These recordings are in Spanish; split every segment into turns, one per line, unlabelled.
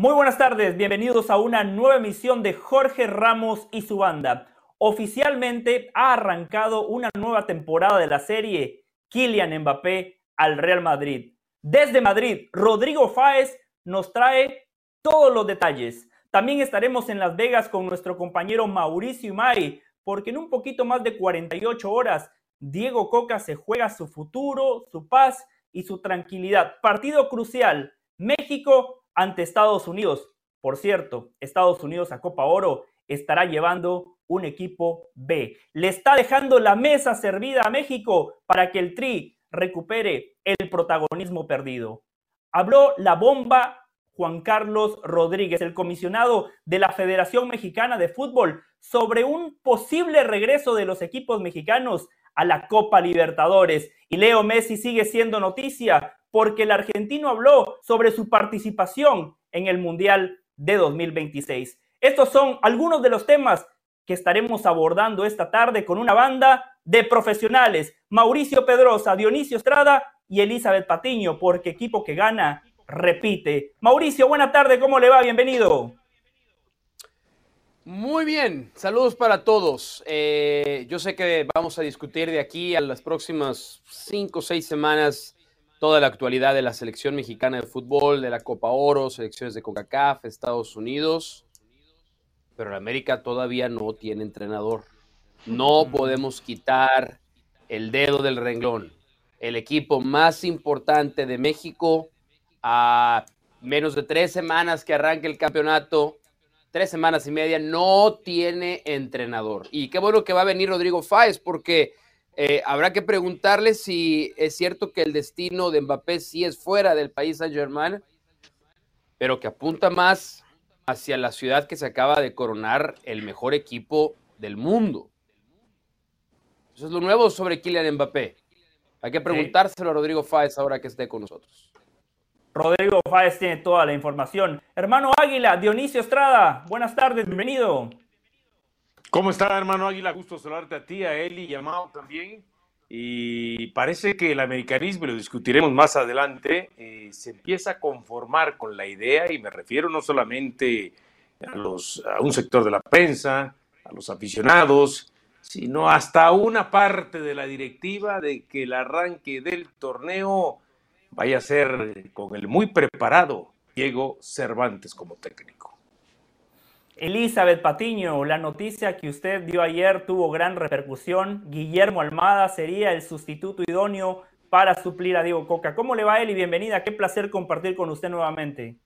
Muy buenas tardes, bienvenidos a una nueva emisión de Jorge Ramos y su banda. Oficialmente ha arrancado una nueva temporada de la serie Kylian Mbappé al Real Madrid. Desde Madrid, Rodrigo Fáez nos trae todos los detalles. También estaremos en Las Vegas con nuestro compañero Mauricio Imari, porque en un poquito más de 48 horas, Diego Coca se juega su futuro, su paz y su tranquilidad. Partido crucial, México ante Estados Unidos. Por cierto, Estados Unidos a Copa Oro estará llevando un equipo B. Le está dejando la mesa servida a México para que el Tri recupere el protagonismo perdido. Habló la bomba Juan Carlos Rodríguez, el comisionado de la Federación Mexicana de Fútbol, sobre un posible regreso de los equipos mexicanos a la Copa Libertadores. Y Leo Messi sigue siendo noticia porque el argentino habló sobre su participación en el Mundial de 2026. Estos son algunos de los temas que estaremos abordando esta tarde con una banda de profesionales, Mauricio Pedrosa, Dionisio Estrada y Elizabeth Patiño, porque equipo que gana repite. Mauricio, buena tarde, ¿cómo le va? Bienvenido.
Muy bien, saludos para todos. Eh, yo sé que vamos a discutir de aquí a las próximas cinco o seis semanas toda la actualidad de la selección mexicana de fútbol, de la Copa Oro, selecciones de CONCACAF, Estados Unidos, pero América todavía no tiene entrenador. No podemos quitar el dedo del renglón. El equipo más importante de México a menos de tres semanas que arranque el campeonato, tres semanas y media, no tiene entrenador. Y qué bueno que va a venir Rodrigo Fáez porque eh, habrá que preguntarle si es cierto que el destino de Mbappé sí es fuera del país Saint Germain, pero que apunta más hacia la ciudad que se acaba de coronar el mejor equipo del mundo. Eso es lo nuevo sobre Kylian Mbappé. Hay que preguntárselo a Rodrigo Fáez ahora que esté con nosotros.
Rodrigo Fáez tiene toda la información. Hermano Águila, Dionisio Estrada, buenas tardes, bienvenido.
¿Cómo está, hermano Águila? Gusto saludarte a ti, a Eli y a Mao también. Y parece que el americanismo, y lo discutiremos más adelante, eh, se empieza a conformar con la idea, y me refiero no solamente a, a un sector de la prensa, a los aficionados, sino hasta una parte de la directiva de que el arranque del torneo vaya a ser con el muy preparado Diego Cervantes como técnico.
Elizabeth Patiño, la noticia que usted dio ayer tuvo gran repercusión. Guillermo Almada sería el sustituto idóneo para suplir a Diego Coca. ¿Cómo le va, Eli? Bienvenida. Qué placer compartir con usted nuevamente.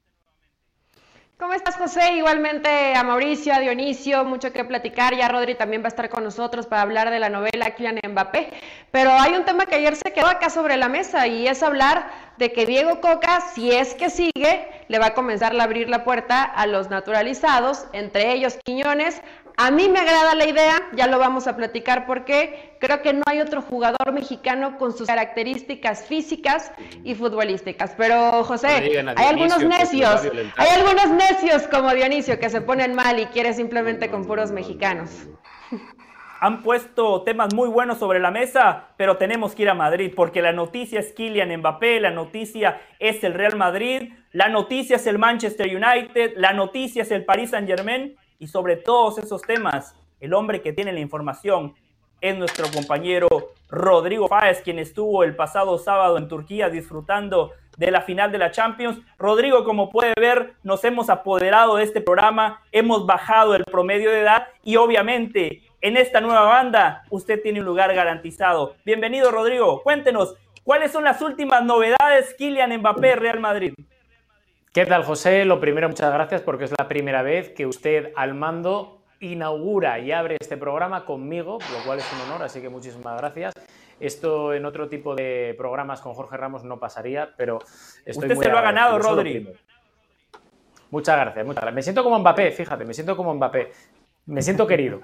¿Cómo estás, José? Igualmente a Mauricio, a Dionisio, mucho que platicar. Ya Rodri también va a estar con nosotros para hablar de la novela Kylian Mbappé. Pero hay un tema que ayer se quedó acá sobre la mesa y es hablar de que Diego Coca, si es que sigue, le va a comenzar a abrir la puerta a los naturalizados, entre ellos Quiñones, a mí me agrada la idea, ya lo vamos a platicar porque creo que no hay otro jugador mexicano con sus características físicas y futbolísticas. Pero José, hay algunos necios, hay algunos necios como Dionisio que se ponen mal y quiere simplemente con puros mexicanos.
Han puesto temas muy buenos sobre la mesa, pero tenemos que ir a Madrid porque la noticia es Kylian Mbappé, la noticia es el Real Madrid, la noticia es el Manchester United, la noticia es el Paris Saint Germain y sobre todos esos temas, el hombre que tiene la información es nuestro compañero Rodrigo Páez, quien estuvo el pasado sábado en Turquía disfrutando de la final de la Champions. Rodrigo, como puede ver, nos hemos apoderado de este programa, hemos bajado el promedio de edad y obviamente en esta nueva banda usted tiene un lugar garantizado. Bienvenido, Rodrigo. Cuéntenos, ¿cuáles son las últimas novedades Kylian Mbappé Real Madrid?
¿Qué tal, José? Lo primero, muchas gracias porque es la primera vez que usted al mando inaugura y abre este programa conmigo, lo cual es un honor, así que muchísimas gracias. Esto en otro tipo de programas con Jorge Ramos no pasaría, pero
estoy Usted se lo ha ganado, Rodri.
Muchas gracias, muchas gracias. Me siento como Mbappé, fíjate, me siento como Mbappé. Me siento querido.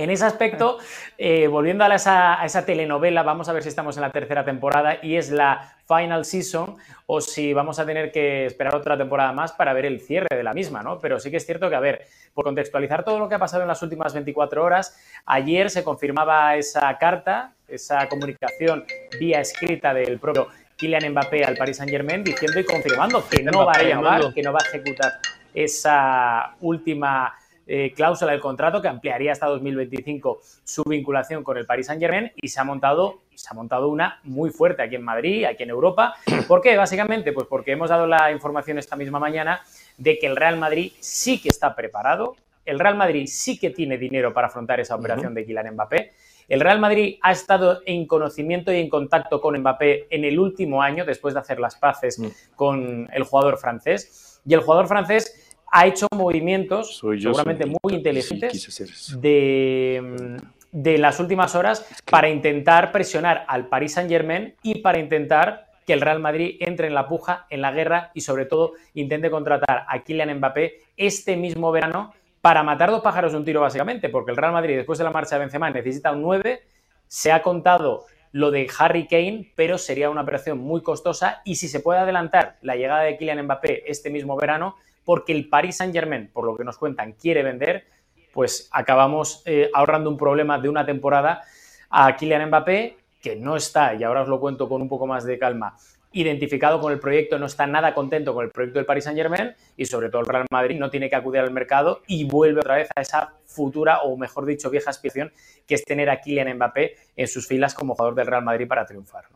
En ese aspecto, eh, volviendo a esa, a esa, telenovela, vamos a ver si estamos en la tercera temporada y es la final season o si vamos a tener que esperar otra temporada más para ver el cierre de la misma, ¿no? Pero sí que es cierto que, a ver, por contextualizar todo lo que ha pasado en las últimas 24 horas, ayer se confirmaba esa carta, esa comunicación vía escrita del propio Kylian Mbappé al Paris Saint Germain diciendo y confirmando que no va a llamar, que no va a ejecutar esa última eh, cláusula del contrato que ampliaría hasta 2025 su vinculación con el Paris Saint Germain y se ha montado se ha montado una muy fuerte aquí en Madrid, aquí en Europa. ¿Por qué? Básicamente, pues porque hemos dado la información esta misma mañana de que el Real Madrid sí que está preparado, el Real Madrid sí que tiene dinero para afrontar esa operación de Kylian Mbappé. El Real Madrid ha estado en conocimiento y en contacto con Mbappé en el último año, después de hacer las paces mm. con el jugador francés. Y el jugador francés ha hecho movimientos seguramente muy inteligentes de, de, las últimas horas para intentar presionar al Paris Saint Germain y para intentar que el Real Madrid entre en la puja, en la guerra y sobre todo intente contratar a Kylian Mbappé este mismo verano para matar dos pájaros de un tiro básicamente, porque el Real Madrid después de la marcha de Benzema necesita un 9, se ha contado lo de Harry Kane, pero sería una operación muy costosa y si se puede adelantar la llegada de Kylian Mbappé este mismo verano, porque el Paris Saint Germain, por lo que nos cuentan, quiere vender, pues acabamos eh, ahorrando un problema de una temporada a Kylian Mbappé, que no está, y ahora os lo cuento con un poco más de calma, identificado con el proyecto, no está nada contento con el proyecto del Paris Saint Germain y sobre todo el Real Madrid no tiene que acudir al mercado y vuelve otra vez a esa futura o mejor dicho vieja aspiración que es tener a Kylian Mbappé en sus filas como jugador del Real Madrid para triunfar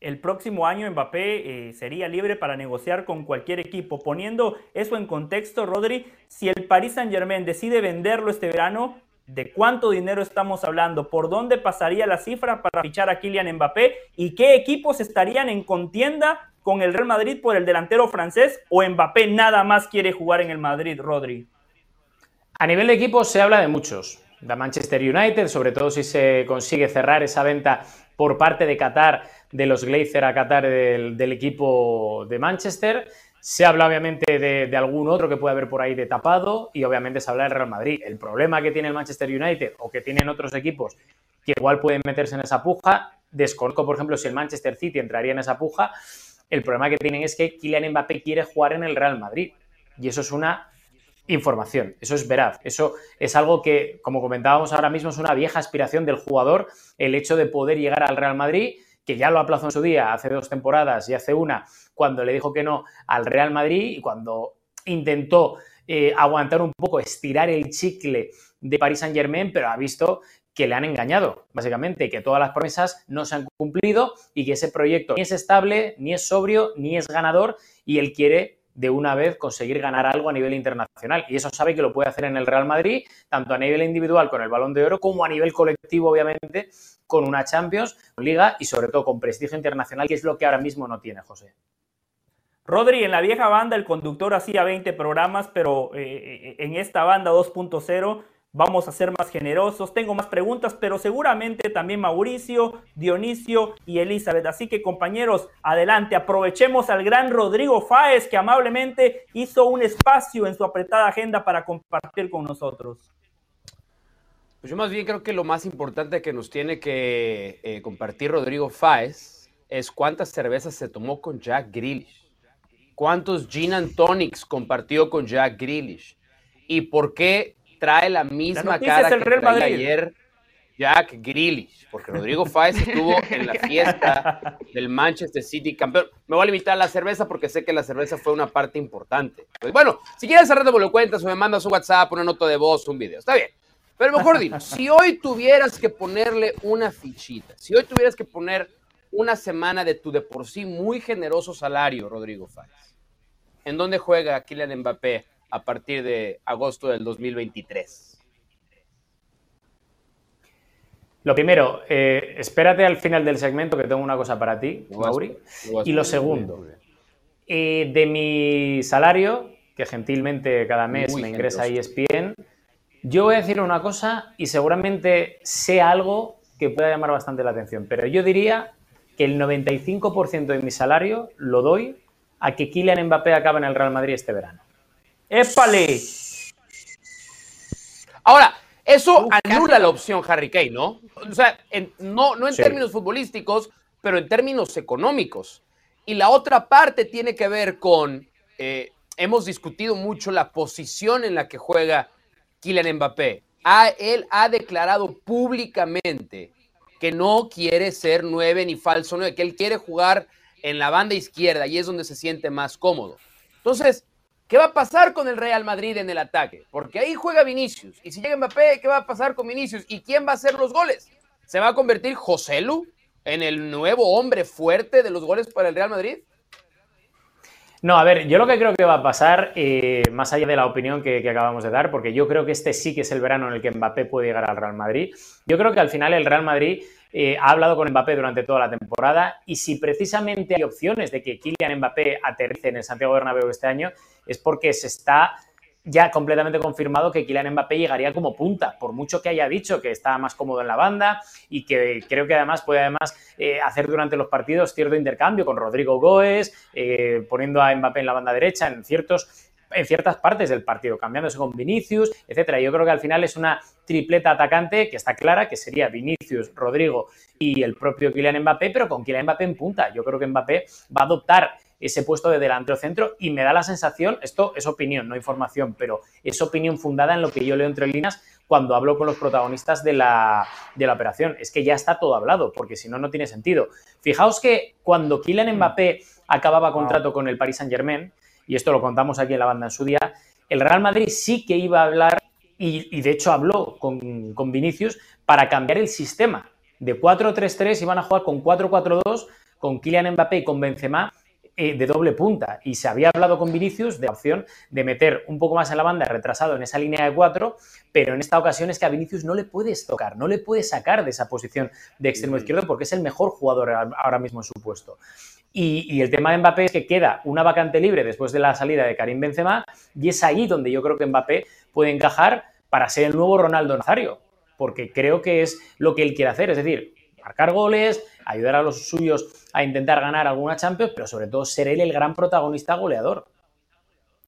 el próximo año Mbappé eh, sería libre para negociar con cualquier equipo. Poniendo eso en contexto, Rodri, si el Paris Saint Germain decide venderlo este verano, ¿de cuánto dinero estamos hablando? ¿Por dónde pasaría la cifra para fichar a Kylian Mbappé? ¿Y qué equipos estarían en contienda con el Real Madrid por el delantero francés? ¿O Mbappé nada más quiere jugar en el Madrid, Rodri?
A nivel de equipos se habla de muchos. De Manchester United, sobre todo si se consigue cerrar esa venta por parte de Qatar, de los Glazer a Qatar del, equipo de Manchester. Se habla obviamente de, algún otro que puede haber por ahí de tapado y obviamente se habla del Real Madrid. El problema que tiene el Manchester United o que tienen otros equipos que igual pueden meterse en esa puja, desconozco por ejemplo si el Manchester City entraría en esa puja, el problema que tienen es que Kylian Mbappé quiere jugar en el Real Madrid y eso es una información, eso es veraz, eso es algo que, como comentábamos ahora mismo, es una vieja aspiración del jugador, el hecho de poder llegar al Real Madrid, que ya lo aplazó en su día, hace dos temporadas y hace una, cuando le dijo que no al Real Madrid y cuando intentó eh, aguantar un poco, estirar el chicle de Paris Saint Germain, pero ha visto que le han engañado, básicamente, que todas las promesas no se han cumplido y que ese proyecto ni es estable, ni es sobrio, ni es ganador y él quiere de una vez conseguir ganar algo a nivel internacional. Y eso sabe que lo puede hacer en el Real Madrid, tanto a nivel individual con el balón de oro, como a nivel colectivo, obviamente, con una Champions, Liga y sobre todo con prestigio internacional, que es lo que ahora mismo no tiene José.
Rodri, en la vieja banda el conductor hacía 20 programas, pero eh, eh, en esta banda 2.0 vamos a ser más generosos. Tengo más preguntas, pero seguramente también Mauricio, Dionisio y Elizabeth. Así que compañeros, adelante, aprovechemos al gran Rodrigo Fáez que amablemente hizo un espacio en su apretada agenda para compartir con nosotros.
Pues yo más bien creo que lo más importante que nos tiene que eh, compartir Rodrigo Fáez es cuántas cervezas se tomó con Jack Grealish, cuántos gin and tonics compartió con Jack Grealish y por qué trae la misma cara que ayer Jack Grealish, porque Rodrigo Fáez estuvo en la fiesta del Manchester City campeón. Me voy a limitar a la cerveza porque sé que la cerveza fue una parte importante. Pues bueno, si quieres cerrar me lo cuentas o me mandas un WhatsApp, una nota de voz, un video, está bien. Pero mejor digo, si hoy tuvieras que ponerle una fichita, si hoy tuvieras que poner una semana de tu de por sí muy generoso salario, Rodrigo Fáez, ¿en dónde juega Kylian Mbappé a partir de agosto del 2023?
Lo primero, eh, espérate al final del segmento que tengo una cosa para ti, Mauri. Y lo segundo, eh, de mi salario, que gentilmente cada mes me ingresa ESPN, yo voy a decir una cosa y seguramente sea algo que pueda llamar bastante la atención, pero yo diría que el 95% de mi salario lo doy a que Kylian Mbappé acabe en el Real Madrid este verano.
¡Épale!
Ahora, eso anula la opción Harry Kane, ¿no? O sea, no, no en términos futbolísticos, pero en términos económicos. Y la otra parte tiene que ver con, eh, hemos discutido mucho la posición en la que juega Kylian Mbappé. él ha declarado públicamente que no quiere ser nueve ni falso nueve, que él quiere jugar en la banda izquierda y es donde se siente más cómodo. Entonces, ¿Qué va a pasar con el Real Madrid en el ataque? Porque ahí juega Vinicius. Y si llega Mbappé, ¿qué va a pasar con Vinicius? ¿Y quién va a hacer los goles? ¿Se va a convertir José Lu en el nuevo hombre fuerte de los goles para el Real Madrid?
No, a ver, yo lo que creo que va a pasar, eh, más allá de la opinión que, acabamos de dar, porque yo creo que este sí que es el verano en el que Mbappé puede llegar al Real Madrid, yo creo que al final el Real Madrid eh, ha hablado con Mbappé durante toda la temporada y si precisamente hay opciones de que Kylian Mbappé aterrice en el Santiago Bernabéu este año, es porque se está ya completamente confirmado que Kylian Mbappé llegaría como punta, por mucho que haya dicho que está más cómodo en la banda y que creo que además puede además eh, hacer durante los partidos cierto intercambio con Rodrigo Goes, eh, poniendo a Mbappé en la banda derecha en ciertos en ciertas partes del partido, cambiándose con Vinicius, etcétera. Yo creo que al final es una tripleta atacante que está clara, que sería Vinicius, Rodrigo y el propio Kylian Mbappé, pero con Kylian Mbappé en punta. Yo creo que Mbappé va a adoptar ese puesto de delantero centro y me da la sensación, esto es opinión, no información, pero es opinión fundada en lo que yo leo entre líneas cuando hablo con los protagonistas de la, de la operación. Es que ya está todo hablado, porque si no, no tiene sentido. Fijaos que cuando Kylian Mbappé acababa contrato con el Paris Saint Germain, y esto lo contamos aquí en la banda en su día, el Real Madrid sí que iba a hablar, y, de hecho habló con, con Vinicius, para cambiar el sistema. De 4-3-3 iban a jugar con 4-4-2, con Kylian Mbappé y con Benzema, eh, de doble punta. Y se había hablado con Vinicius de la opción de meter un poco más en la banda retrasado en esa línea de cuatro, pero en esta ocasión es que a Vinicius no le puedes tocar, no le puedes sacar de esa posición de extremo izquierdo porque es el mejor jugador ahora mismo en su puesto. Y, el tema de Mbappé es que queda una vacante libre después de la salida de Karim Benzema y es ahí donde yo creo que Mbappé puede encajar para ser el nuevo Ronaldo Nazario, porque creo que es lo que él quiere hacer, es decir, marcar goles, ayudar a los suyos a intentar ganar alguna Champions, pero sobre todo ser él el gran protagonista goleador.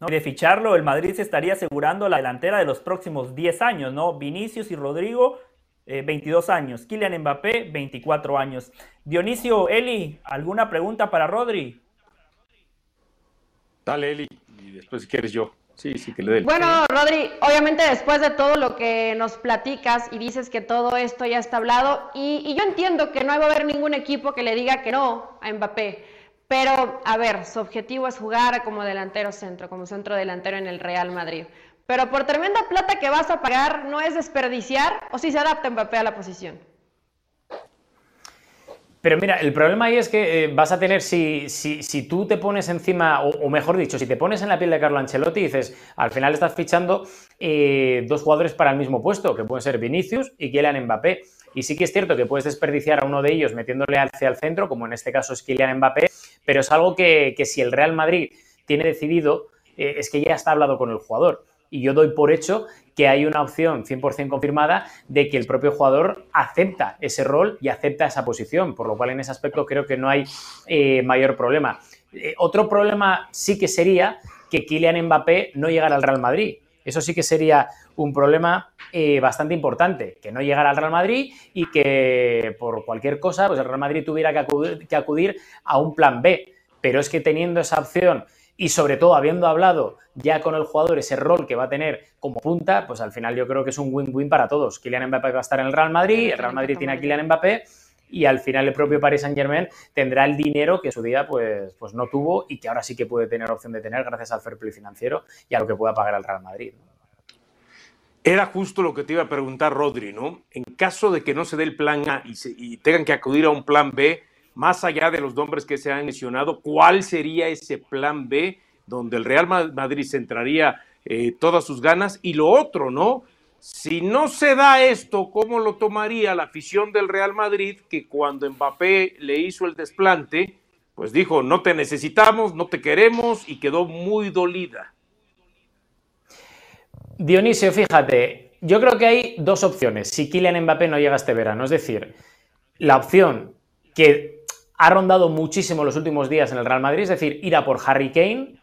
de ficharlo, el Madrid se estaría asegurando la delantera de los próximos 10 años, ¿no? Vinicius y Rodrigo, 22 eh, años. Kylian Mbappé, 24 años. Dionisio, Eli, ¿alguna pregunta para Rodri?
Dale, Eli, y después si quieres yo. Sí, sí, que le.
Bueno, Rodri, obviamente después de todo lo que nos platicas y dices que todo esto ya está hablado, y, yo entiendo que no va a haber ningún equipo que le diga que no a Mbappé, pero a ver, su objetivo es jugar como delantero centro, como centro delantero en el Real Madrid. Pero por tremenda plata que vas a pagar, ¿no es desperdiciar o si se adapta Mbappé a la posición?
Pero mira, el problema ahí es que eh, vas a tener, si, si, tú te pones encima, o, mejor dicho, si te pones en la piel de Carlo Ancelotti y dices, al final estás fichando eh, dos jugadores para el mismo puesto, que pueden ser Vinicius y Kylian Mbappé. Y sí que es cierto que puedes desperdiciar a uno de ellos metiéndole hacia el centro, como en este caso es Kylian Mbappé, pero es algo que, si el Real Madrid tiene decidido, eh, es que ya está hablado con el jugador y yo doy por hecho que hay una opción 100% confirmada de que el propio jugador acepta ese rol y acepta esa posición, por lo cual en ese aspecto creo que no hay eh, mayor problema. Eh, otro problema sí que sería que Kylian Mbappé no llegara al Real Madrid. Eso sí que sería un problema eh, bastante importante, que no llegara al Real Madrid y que por cualquier cosa pues el Real Madrid tuviera que acudir a un plan B. Pero es que teniendo esa opción y sobre todo habiendo hablado ya con el jugador ese rol que va a tener como punta, pues al final yo creo que es un win-win para todos. Kylian Mbappé va a estar en el Real Madrid, el Real Madrid tiene a Kylian Mbappé y al final el propio Paris Saint Germain tendrá el dinero que su día pues, pues no tuvo y que ahora sí que puede tener opción de tener gracias al fair play financiero y a lo que pueda pagar el Real Madrid.
Era justo lo que te iba a preguntar, Rodri, ¿no? En caso de que no se dé el plan A y, y tengan que acudir a un plan B, más allá de los nombres que se han mencionado, ¿cuál sería ese plan B donde el Real Madrid centraría eh, todas sus ganas? Y lo otro, ¿no? Si no se da esto, ¿cómo lo tomaría la afición del Real Madrid que cuando Mbappé le hizo el desplante, pues dijo, no te necesitamos, no te queremos y quedó muy dolida?
Dionisio, fíjate, yo creo que hay dos opciones si Kylian Mbappé no llega este verano. Es decir, la opción que ha rondado muchísimo los últimos días en el Real Madrid, es decir, ir a por Harry Kane,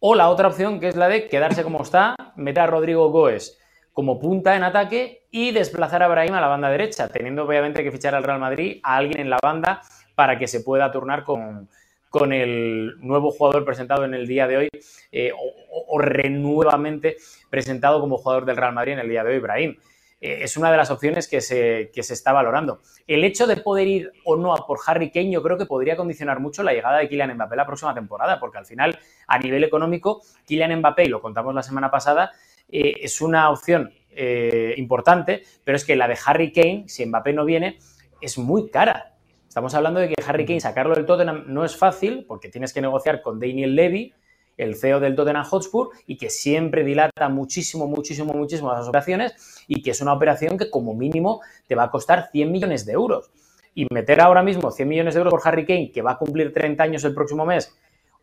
o la otra opción que es la de quedarse como está, meter a Rodrigo Goes como punta en ataque y desplazar a Brahim a la banda derecha, teniendo obviamente que fichar al Real Madrid a alguien en la banda para que se pueda turnar con, con el nuevo jugador presentado en el día de hoy eh, o, renuevamente presentado como jugador del Real Madrid en el día de hoy, Brahim. Eh, es una de las opciones que se, se, está valorando. El hecho de poder ir o no a por Harry Kane yo creo que podría condicionar mucho la llegada de Kylian Mbappé la próxima temporada, porque al final, a nivel económico, Kylian Mbappé, y lo contamos la semana pasada, eh, es una opción eh, importante, pero es que la de Harry Kane, si Mbappé no viene, es muy cara. Estamos hablando de que Harry Kane sacarlo del Tottenham no es fácil, porque tienes que negociar con Daniel Levy, el CEO del Tottenham Hotspur, y que siempre dilata muchísimo, muchísimo, muchísimo las operaciones, y que es una operación que como mínimo te va a costar 100 millones de euros. Y meter ahora mismo 100 millones de euros por Harry Kane, que va a cumplir 30 años el próximo mes,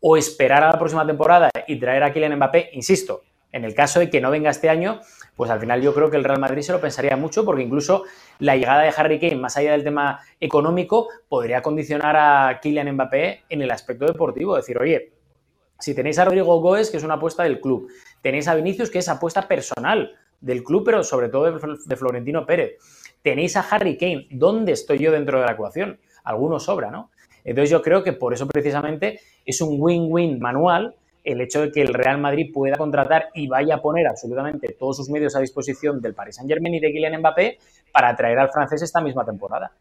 o esperar a la próxima temporada y traer a Kylian Mbappé, insisto, en el caso de que no venga este año, pues al final yo creo que el Real Madrid se lo pensaría mucho porque incluso la llegada de Harry Kane, más allá del tema económico, podría condicionar a Kylian Mbappé en el aspecto deportivo. Decir, oye, si tenéis a Rodrigo Goes, que es una apuesta del club, tenéis a Vinicius, que es apuesta personal del club, pero sobre todo de Florentino Pérez. Tenéis a Harry Kane, ¿dónde estoy yo dentro de la ecuación? Alguno sobra, ¿no? Entonces yo creo que por eso precisamente es un win-win manual el hecho de que el Real Madrid pueda contratar y vaya a poner absolutamente todos sus medios a disposición del Paris Saint Germain y de Kylian Mbappé para atraer al francés esta misma temporada.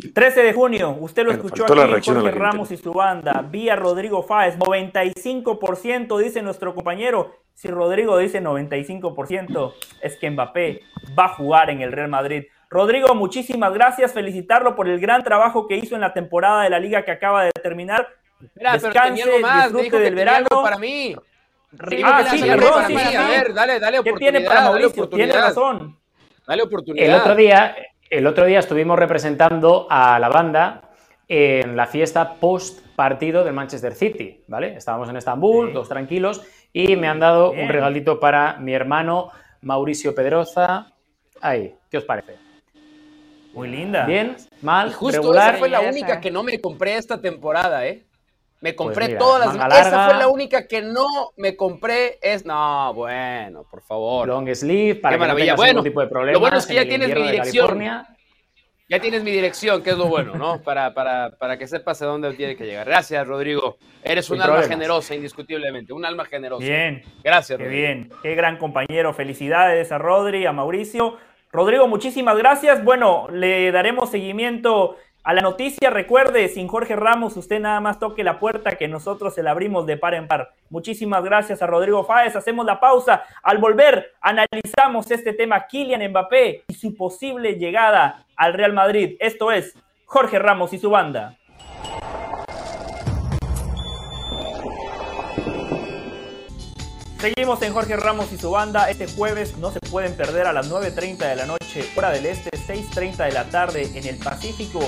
13 de junio, usted lo escuchó aquí, Jorge Ramos y su banda, vía Rodrigo Fáez, 95% dice nuestro compañero. Si Rodrigo dice 95%, es que Mbappé va a jugar en el Real Madrid. Rodrigo, muchísimas gracias, felicitarlo por el gran trabajo que hizo en la temporada de la liga que acaba de terminar.
Espera, Descanse, pero más, disfrute del verano. para mí.
ah, sí, para mí. A ver, dale, dale oportunidad. ¿Qué tiene para Mauricio? Tiene razón.
Dale oportunidad.
El otro día, el otro día estuvimos representando a la banda en la fiesta post partido del Manchester City, ¿vale? Estábamos en Estambul, todos tranquilos, y me han dado un regalito para mi hermano Mauricio Pedroza. Ahí, ¿qué os parece?
Muy linda.
Bien, mal,
y justo esa fue la única que no me compré esta temporada, ¿eh? Me pues compré todas las. Esa fue la única que no me compré. Es. No, bueno, por favor.
Long sleeve, para
Qué maravilla. bueno, tipo de problemas. Lo bueno es que ya tienes mi dirección. Ya tienes mi dirección, que es lo bueno, ¿no? Para, para, para que sepas a dónde tiene que llegar. Gracias, Rodrigo. Eres un alma generosa, indiscutiblemente. Un alma generosa.
Bien.
Gracias,
Qué bien. Qué gran compañero. Felicidades a Rodri, a Mauricio. Rodrigo, muchísimas gracias. Bueno, le daremos seguimiento a la noticia, recuerde, sin Jorge Ramos, usted nada más toque la puerta que nosotros se la abrimos de par en par. Muchísimas gracias a Rodrigo Fáez. Hacemos la pausa. Al volver, analizamos este tema Kylian Mbappé y su posible llegada al Real Madrid. Esto es Jorge Ramos y su banda. Seguimos en Jorge Ramos y su banda. Este jueves no se pueden perder a las 9.30 de la noche, hora del este, 6.30 de la tarde en el Pacífico.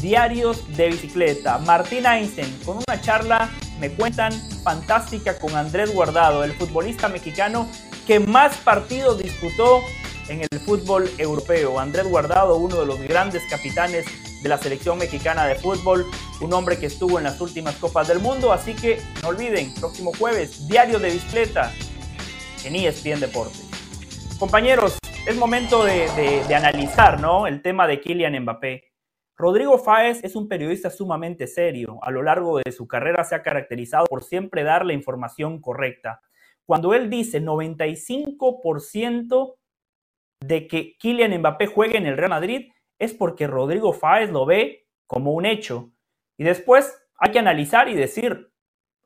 Diarios de bicicleta. Martín Einstein con una charla, me cuentan, fantástica con Andrés Guardado, el futbolista mexicano que más partidos disputó en el fútbol europeo. Andrés Guardado, uno de los grandes capitanes de la selección mexicana de fútbol, un hombre que estuvo en las últimas Copas del Mundo, así que no olviden, próximo jueves, Diario de Bicicleta en ESPN Deportes. Compañeros, es momento de, de, analizar ¿no? el tema de Kylian Mbappé. Rodrigo Fáez es un periodista sumamente serio. A lo largo de su carrera se ha caracterizado por siempre dar la información correcta. Cuando él dice 95% de que Kylian Mbappé juegue en el Real Madrid, es porque Rodrigo Fáez lo ve como un hecho. Y después hay que analizar y decir,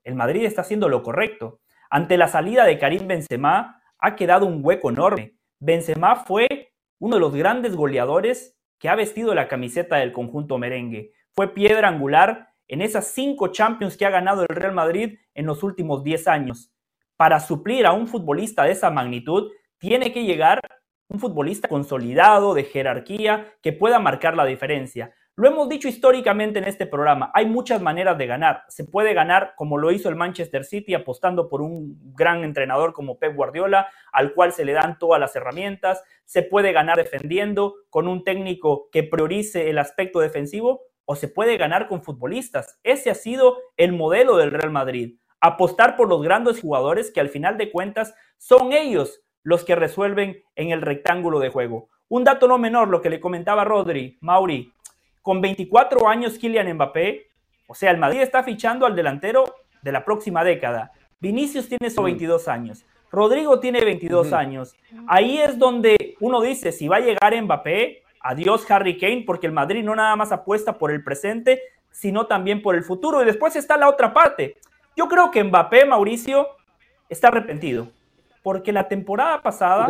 el Madrid está haciendo lo correcto. Ante la salida de Karim Benzema ha quedado un hueco enorme. Benzema fue uno de los grandes goleadores que ha vestido la camiseta del conjunto merengue. Fue piedra angular en esas cinco Champions que ha ganado el Real Madrid en los últimos 10 años. Para suplir a un futbolista de esa magnitud, tiene que llegar un futbolista consolidado, de jerarquía, que pueda marcar la diferencia. Lo hemos dicho históricamente en este programa, hay muchas maneras de ganar. Se puede ganar como lo hizo el Manchester City apostando por un gran entrenador como Pep Guardiola, al cual se le dan todas las herramientas. Se puede ganar defendiendo con un técnico que priorice el aspecto defensivo o se puede ganar con futbolistas. Ese ha sido el modelo del Real Madrid. Apostar por los grandes jugadores que al final de cuentas son ellos los que resuelven en el rectángulo de juego. Un dato no menor, lo que le comentaba Rodri, Mauri, con 24 años Kylian Mbappé, o sea, el Madrid está fichando al delantero de la próxima década. Vinicius tiene solo 22 años. Rodrigo tiene 22 años. Ahí es donde uno dice, si va a llegar Mbappé, adiós Harry Kane, porque el Madrid no nada más apuesta por el presente, sino también por el futuro. Y después está la otra parte. Yo creo que Mbappé, Mauricio, está arrepentido porque la temporada pasada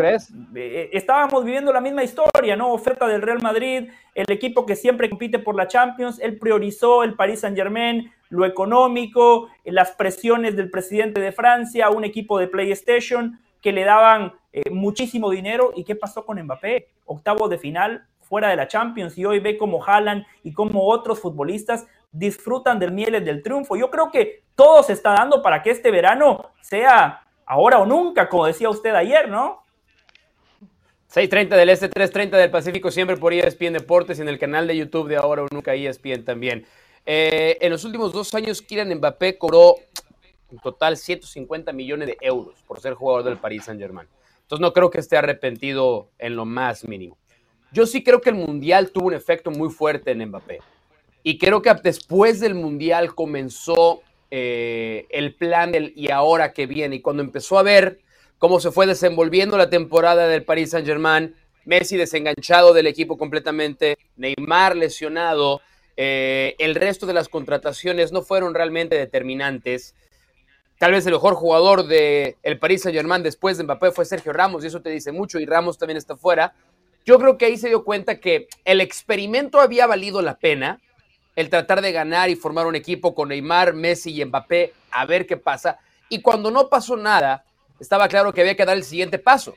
eh, estábamos viviendo la misma historia, ¿no? Oferta del Real Madrid, el equipo que siempre compite por la Champions, él priorizó el Paris Saint-Germain, lo económico, las presiones del presidente de Francia, un equipo de PlayStation que le daban eh, muchísimo dinero. ¿Y qué pasó con Mbappé? Octavo de final, fuera de la Champions, y hoy ve como Haaland y como otros futbolistas disfrutan del miel del triunfo. Yo creo que todo se está dando para que este verano sea ahora o nunca, como decía usted ayer, ¿no?
6.30 del Este, 3.30 del Pacífico, siempre por ESPN Deportes y en el canal de YouTube de Ahora o Nunca ESPN también. Eh, en los últimos dos años, Kylian Mbappé cobró en total 150 millones de euros por ser jugador del Paris Saint-Germain. Entonces no creo que esté arrepentido en lo más mínimo. Yo sí creo que el Mundial tuvo un efecto muy fuerte en Mbappé. Y creo que después del Mundial comenzó eh, el plan del y ahora que viene. Y cuando empezó a ver cómo se fue desenvolviendo la temporada del Paris Saint Germain, Messi desenganchado del equipo completamente, Neymar lesionado, eh, el resto de las contrataciones no fueron realmente determinantes. Tal vez el mejor jugador del el Paris Saint Germain después de Mbappé fue Sergio Ramos, y eso te dice mucho, y Ramos también está fuera. Yo creo que ahí se dio cuenta que el experimento había valido la pena, el tratar de ganar y formar un equipo con Neymar, Messi y Mbappé, a ver qué pasa. Y cuando no pasó nada, estaba claro que había que dar el siguiente paso.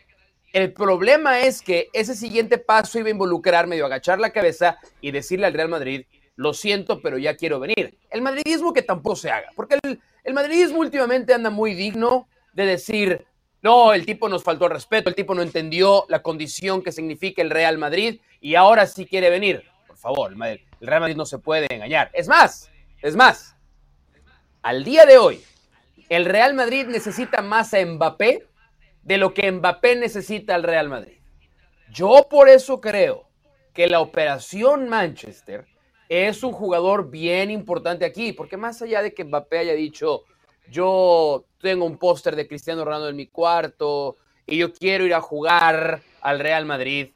El problema es que ese siguiente paso iba a involucrar medio agachar la cabeza y decirle al Real Madrid, lo siento, pero ya quiero venir. El madridismo que tampoco se haga, porque el, el madridismo últimamente anda muy digno de decir, no, el tipo nos faltó respeto, el tipo no entendió la condición que significa el Real Madrid y ahora sí quiere venir. Por favor, el Madrid, el Real Madrid no se puede engañar. Es más, es más, al día de hoy, el Real Madrid necesita más a Mbappé de lo que Mbappé necesita al Real Madrid. Yo por eso creo que la operación Manchester es un jugador bien importante aquí, porque más allá de que Mbappé haya dicho, yo tengo un póster de Cristiano Ronaldo en mi cuarto y yo quiero ir a jugar al Real Madrid,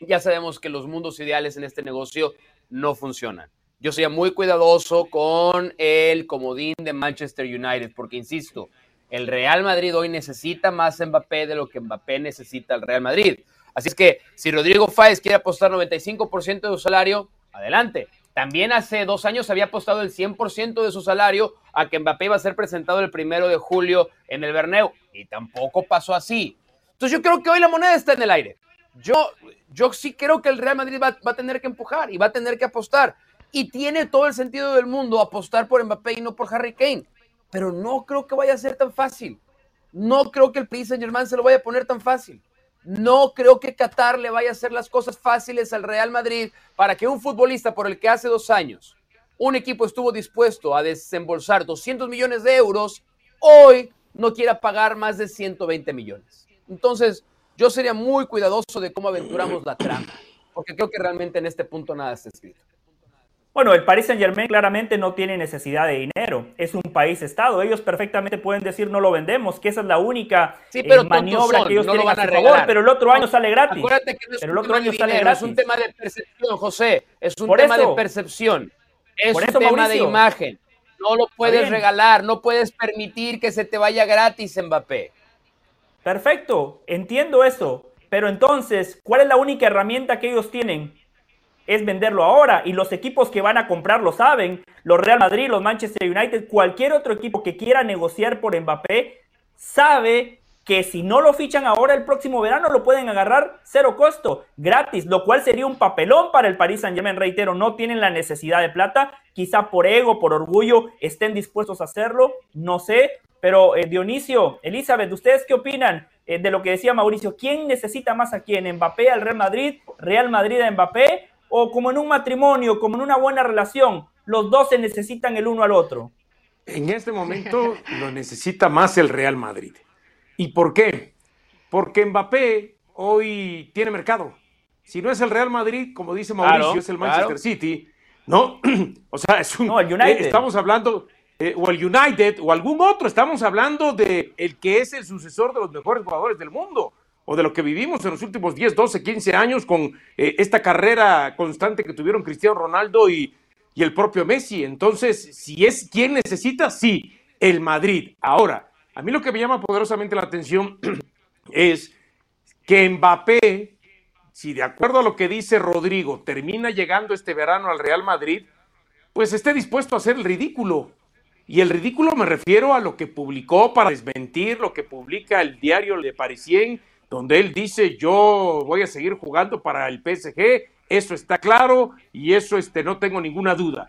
ya sabemos que los mundos ideales en este negocio no funcionan. Yo sería muy cuidadoso con el comodín de Manchester United, porque insisto, el Real Madrid hoy necesita más Mbappé de lo que Mbappé necesita el Real Madrid. Así es que si Rodrigo Fáez quiere apostar 95% de su salario, adelante. También hace dos años había apostado el 100% de su salario a que Mbappé iba a ser presentado el primero de julio en el Berneu y tampoco pasó así. Entonces yo creo que hoy la moneda está en el aire. Yo, yo sí creo que el Real Madrid va, a tener que empujar y va a tener que apostar. Y tiene todo el sentido del mundo apostar por Mbappé y no por Harry Kane. Pero no creo que vaya a ser tan fácil. No creo que el Paris Saint se lo vaya a poner tan fácil. No creo que Qatar le vaya a hacer las cosas fáciles al Real Madrid para que un futbolista por el que hace dos años un equipo estuvo dispuesto a desembolsar 200 millones de euros, hoy no quiera pagar más de 120 millones. Entonces, yo sería muy cuidadoso de cómo aventuramos la trama, porque creo que realmente en este punto nada está escrito.
Bueno, el Paris Saint Germain claramente no tiene necesidad de dinero, es un país-estado. Ellos perfectamente pueden decir no lo vendemos, que esa es la única
sí, pero
eh, maniobra que ellos no tienen a, su favor, pero el otro año sale gratis.
Acuérdate que no es pero el otro año sale gratis. Es un tema de percepción, José, es un tema de percepción, es un tema de imagen. No lo puedes regalar, no puedes permitir que se te vaya gratis, Mbappé.
Perfecto, entiendo eso. Pero entonces, ¿cuál es la única herramienta que ellos tienen? Es venderlo ahora. Y los equipos que van a comprar lo saben. Los Real Madrid, los Manchester United, cualquier otro equipo que quiera negociar por Mbappé, sabe que si no lo fichan ahora el próximo verano lo pueden agarrar cero costo, gratis, lo cual sería un papelón para el Paris Saint Germain. Reitero, no tienen la necesidad de plata, quizá por ego, por orgullo, estén dispuestos a hacerlo, no sé, pero eh, Dionisio, Elizabeth, ¿ustedes qué opinan eh, de lo que decía Mauricio? ¿Quién necesita más a quién? ¿Mbappé al Real Madrid? ¿Real Madrid a Mbappé? ¿O como en un matrimonio, como en una buena relación, los dos se necesitan el uno al otro?
En este momento lo necesita más el Real Madrid. ¿Y por qué? Porque Mbappé hoy tiene mercado. Si no es el Real Madrid, como dice Mauricio, es el Manchester City, ¿no? o sea, es un. No, el United. Eh, estamos hablando eh, o el United o algún otro. Estamos hablando de el que es el sucesor de los mejores jugadores del mundo o de lo que vivimos en los últimos 10, 12, 15 años con eh, esta carrera constante que tuvieron Cristiano Ronaldo y, y el propio Messi. Entonces, si es quien necesita, sí, el Madrid. Ahora, a mí lo que me llama poderosamente la atención es que Mbappé, si de acuerdo a lo que dice Rodrigo, termina llegando este verano al Real Madrid, pues esté dispuesto a hacer el ridículo. Y el ridículo me refiero a lo que publicó para desmentir lo que publica el diario Le Parisien, donde él dice yo voy a seguir jugando para el PSG, eso está claro y eso este, no tengo ninguna duda.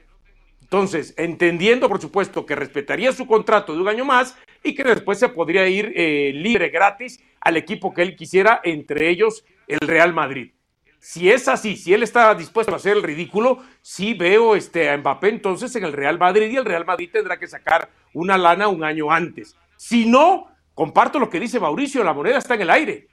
Entonces, entendiendo, por supuesto, que respetaría su contrato de un año más y que después se podría ir eh, libre, gratis, al equipo que él quisiera, entre ellos el Real Madrid. Si es así, si él está dispuesto a hacer el ridículo, sí veo este, a Mbappé entonces en el Real Madrid y el Real Madrid tendrá que sacar una lana un año antes. Si no, comparto lo que dice Mauricio, la moneda está en el aire.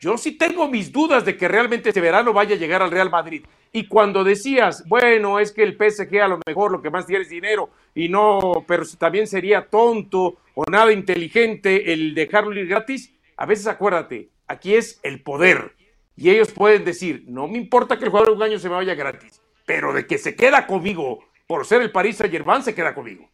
Yo sí tengo mis dudas de que realmente este verano vaya a llegar al Real Madrid. Y cuando decías, bueno, es que el PSG a lo mejor lo que más tiene es dinero y no, pero también sería tonto o nada inteligente el dejarlo ir gratis, a veces acuérdate, aquí es el poder. Y ellos pueden decir, no me importa que el jugador de un año se me vaya gratis, pero de que se queda conmigo por ser el Paris Saint Germain, se queda conmigo.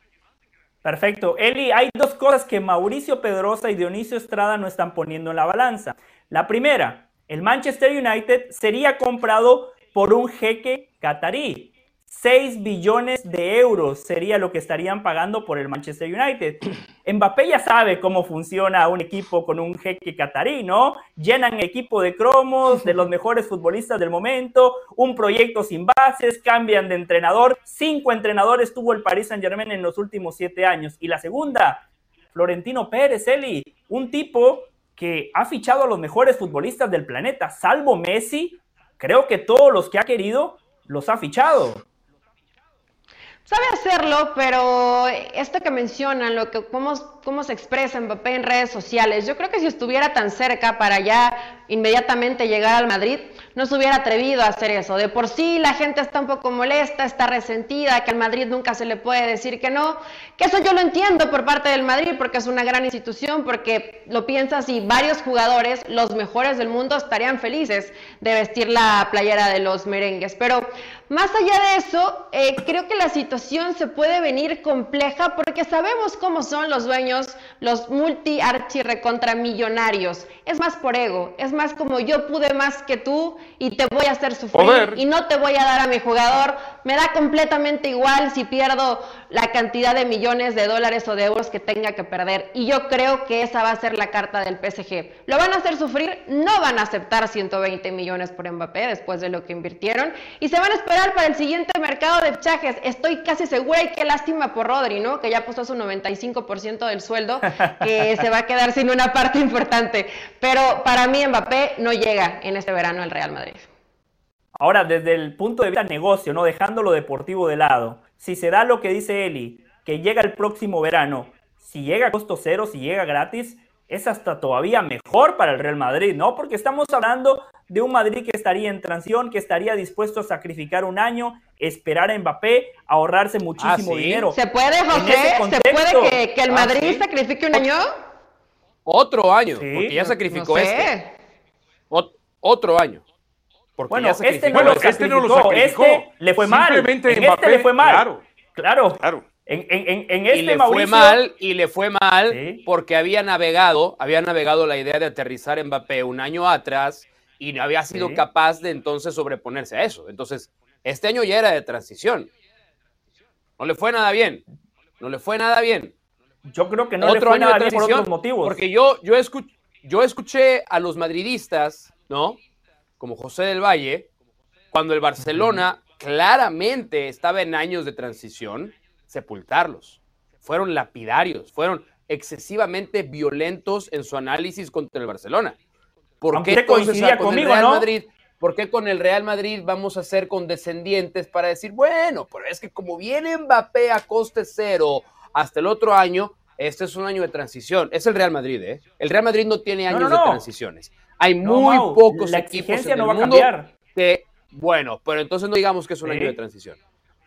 Perfecto. Eli, hay dos cosas que Mauricio Pedrosa y Dionisio Estrada no están poniendo en la balanza. La primera, el Manchester United sería comprado por un jeque catarí. 6 billones de euros sería lo que estarían pagando por el Manchester United. Mbappé ya sabe cómo funciona un equipo con un jeque catarí, ¿no? Llenan equipo de cromos, de los mejores futbolistas del momento, un proyecto sin bases, cambian de entrenador. Cinco entrenadores tuvo el Paris Saint Germain en los últimos siete años. Y la segunda, Florentino Pérez, Eli, un tipo que ha fichado a los mejores futbolistas del planeta, salvo Messi, creo que todos los que ha querido los ha fichado.
Sabe hacerlo, pero esto que mencionan, lo que cómo, cómo se expresa Mbappé en redes sociales, yo creo que si estuviera tan cerca para ya inmediatamente llegar al Madrid, no se hubiera atrevido a hacer eso. De por sí la gente está un poco molesta, está resentida, que al Madrid nunca se le puede decir que no, que eso yo lo entiendo por parte del Madrid porque es una gran institución, porque lo piensas y varios jugadores, los mejores del mundo, estarían felices de vestir la playera de los merengues. Pero más allá de eso, eh, creo que la situación se puede venir compleja porque sabemos cómo son los dueños, los multi archi recontra millonarios. Es más por ego, es más como yo pude más que tú y te voy a hacer sufrir y no te voy a dar a mi jugador. Me da completamente igual si pierdo la cantidad de millones de dólares o de euros que tenga que perder. Y yo creo que esa va a ser la carta del PSG. ¿Lo van a hacer sufrir? No van a aceptar 120 millones por Mbappé después de lo que invirtieron y se van a esperar para el siguiente mercado de fichajes. Estoy casi segura y qué lástima por Rodri, ¿no? Que ya puso su 95% del sueldo, que se va a quedar sin una parte importante. Pero para mí Mbappé no llega en este verano al Real Madrid.
Ahora, desde el punto de vista negocio, ¿no? Dejando lo deportivo de lado, si se da lo que dice Eli, que llega el próximo verano, si llega a costo cero, si llega gratis, es hasta todavía mejor para el Real Madrid, ¿no? Porque estamos hablando de un Madrid que estaría en transición, que estaría dispuesto a sacrificar un año, esperar a Mbappé, ahorrarse ah, muchísimo dinero.
¿Se puede, José? ¿Se puede que, el ah, Madrid sacrifique un año?
Otro año, porque ya sacrificó este. otro año.
Porque bueno, este no, lo este no lo sacrificó. Este le fue mal. Simplemente en este le fue mal.
Claro. Claro. claro.
En, en, en, este
y le fue mal, y le fue mal porque había navegado, había navegado la idea de aterrizar en Mbappé un año atrás y no había sido capaz de entonces sobreponerse a eso. Entonces, este año ya era de transición. No le fue nada bien. No le fue nada bien.
Yo creo que no le fue nada bien por otros motivos.
Porque yo, yo, yo escuché a los madridistas, ¿no? Como José del Valle, cuando el Barcelona claramente estaba en años de transición, sepultarlos. Fueron lapidarios, fueron excesivamente violentos en su análisis contra el Barcelona.
¿Por qué coincidía con conmigo, el Real
Madrid? ¿Por qué con el Real Madrid vamos a ser condescendientes para decir, bueno, pero es que como viene Mbappé a coste cero hasta el otro año, este es un año de transición. Es el Real Madrid, ¿eh? El Real Madrid no tiene años de transiciones. Hay muy pocos equipos en el no va mundo a cambiar. que, bueno, pero entonces no digamos que es un año de transición.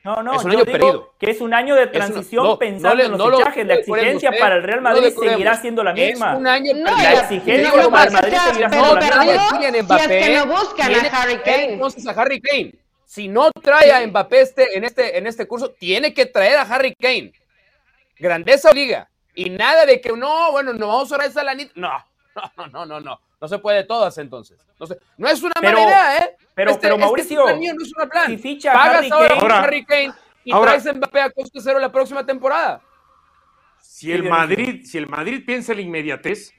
No, no,
es un
yo
año
digo
perdido.
que es un año de transición
no
pensando
le-
en los
no lo-
fichajes. La
le curemos,
exigencia para el Real Madrid seguirá siendo la misma.
Es un año
No,
perdido.
la exigencia para el Madrid seguirá
pero
siendo la misma.
si es que no buscan a Harry Kane.
Entonces a Harry Kane. Si no trae a Mbappé este, en, este, en este curso, tiene que traer a Harry Kane. Grandeza o liga. Y nada de que no, bueno, no vamos a traer a la No, no, no, no, no, no. No se puede todas entonces. No, se- no es una
Pero-
mala idea, ¿eh?
Pero-
Este-
pero
este
Mauricio,
es un plan mío, no es una plan.
si ficha
Pagas
Harry
ahora
Kane-
Ahora-
Harry Kane y
ahora-
traes a Mbappé a coste cero la próxima temporada.
Si el. Madrid, si el Madrid piensa en la inmediatez,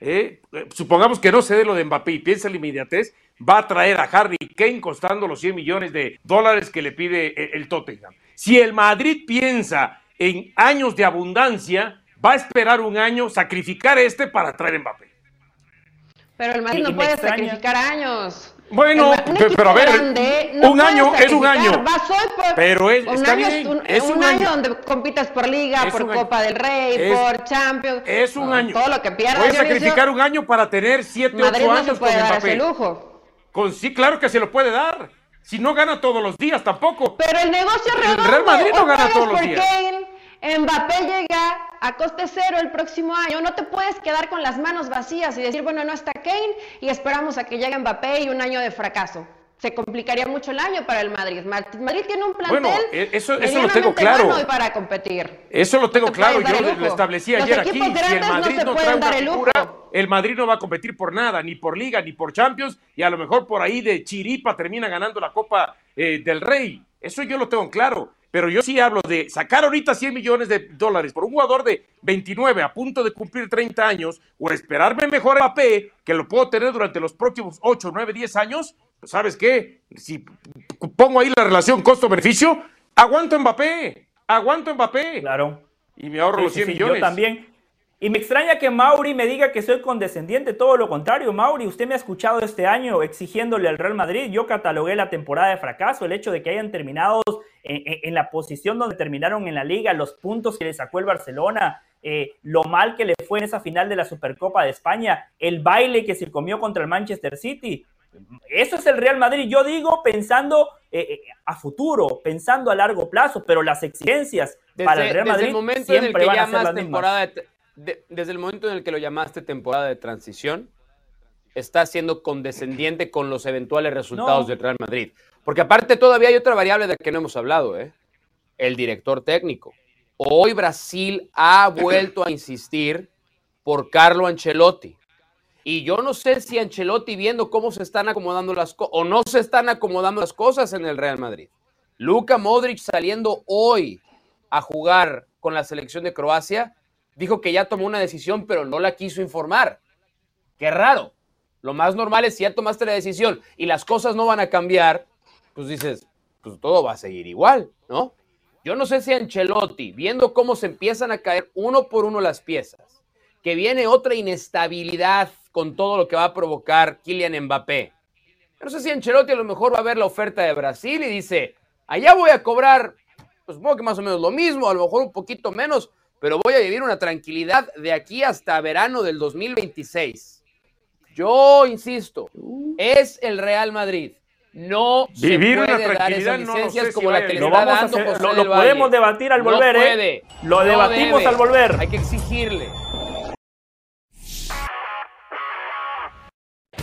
eh, supongamos que no se dé lo de Mbappé y piensa en la inmediatez, va a traer a Harry Kane costando los 100 millones de dólares que le pide el Tottenham. Si el Madrid piensa en años de abundancia, va a esperar un año, sacrificar este para traer a Mbappé.
Pero el Madrid no puede
extraña-
sacrificar años.
Bueno,
El
pero a ver,
grande no
un año es un año.
Por
Pero es-
un
está
año,
bien,
un,
es
un
un
año
año.
donde compitas por Liga, por
año.
Copa del Rey,
Es-
por Champions.
Es un año.
Todo lo que pierdas.
Voy a
Dionisio,
sacrificar un año para tener 7,
Madrid
8
no
años
se
con
puede dar
Mbappé.
ese lujo.
Con, sí, claro que se lo puede dar. Si no gana todos los días tampoco.
Pero el negocio
El
redondo.
Real Madrid no gana todos los días.
Kane, Mbappé llega a coste cero el próximo año. No te puedes quedar con las manos vacías y decir, bueno, no está Kane y esperamos a que llegue Mbappé y un año de fracaso. Se complicaría mucho el año para el Madrid. Ma- Madrid tiene un plantel
Bueno, eh, eso- eso lo tengo claro.
bueno para competir.
Eso lo tengo
No
claro, yo lo establecí
Los
ayer aquí. Si el
no
Madrid no,
pueden
trae una
dar el lujo.
figura, el Madrid no va a competir por nada, ni por Liga, ni por Champions, y a lo mejor por ahí de chiripa termina ganando la Copa eh, del Rey. Eso yo lo tengo claro. Pero yo sí hablo de sacar ahorita 100 millones de dólares por un jugador de 29 a punto de cumplir 30 años o esperarme mejor a Mbappé, que lo puedo tener durante los próximos 8, 9, 10 años. pues, ¿Sabes qué? Si pongo ahí la relación costo-beneficio, aguanto Mbappé, aguanto Mbappé
Claro.
y me ahorro
Sí,
los
sí,
100
sí,
millones.
Yo también. Y me extraña que Mauri me diga que soy condescendiente, todo lo contrario. Mauri, usted me ha escuchado este año exigiéndole al Real Madrid. Yo catalogué la temporada de fracaso, el hecho de que hayan terminado en, en- en la posición donde terminaron en la liga, los puntos que le sacó el Barcelona, eh, lo mal que le fue en esa final de la Supercopa de España, el baile que se comió contra el Manchester City. Eso es el Real Madrid. Yo digo pensando eh, eh, a futuro, pensando a largo plazo, pero las exigencias
Desde,
para el Real
desde
Madrid
el momento en el
siempre
que
van a ser las mismas.
temporada de t- de- desde el momento en el que lo llamaste temporada de transición, está siendo condescendiente con los eventuales resultados
No.
del Real Madrid. Porque aparte todavía hay otra variable de la que no hemos hablado, ¿eh? El director técnico. Hoy Brasil ha vuelto a insistir por Carlo Ancelotti. Y yo no sé si Ancelotti viendo cómo se están acomodando las cosas o no se están acomodando las cosas en el Real Madrid. Luka Modric saliendo hoy a jugar con la selección de Croacia, dijo que ya tomó una decisión, pero no la quiso informar. Qué raro. Lo más normal es si ya tomaste la decisión y las cosas no van a cambiar, pues dices, pues todo va a seguir igual, ¿no? Yo no sé si Ancelotti, viendo cómo se empiezan a caer uno por uno las piezas, que viene otra inestabilidad con todo lo que va a provocar Kylian Mbappé. No sé si Ancelotti a lo mejor va a ver la oferta de Brasil y dice, allá voy a cobrar, pues supongo que más o menos lo mismo, a lo mejor un poquito menos, pero voy a vivir una tranquilidad de aquí hasta verano del 2026. Yo insisto, es el Real Madrid. No
Vivir
se
una
puede dar
tranquilidad,
esas
no si
como la que le está
vamos a
dando
hacer-
José
lo-
del
lo
Valle.
podemos debatir al
No
volver, ¿eh? Lo
no
debatimos
debe.
al volver.
Hay que exigirle.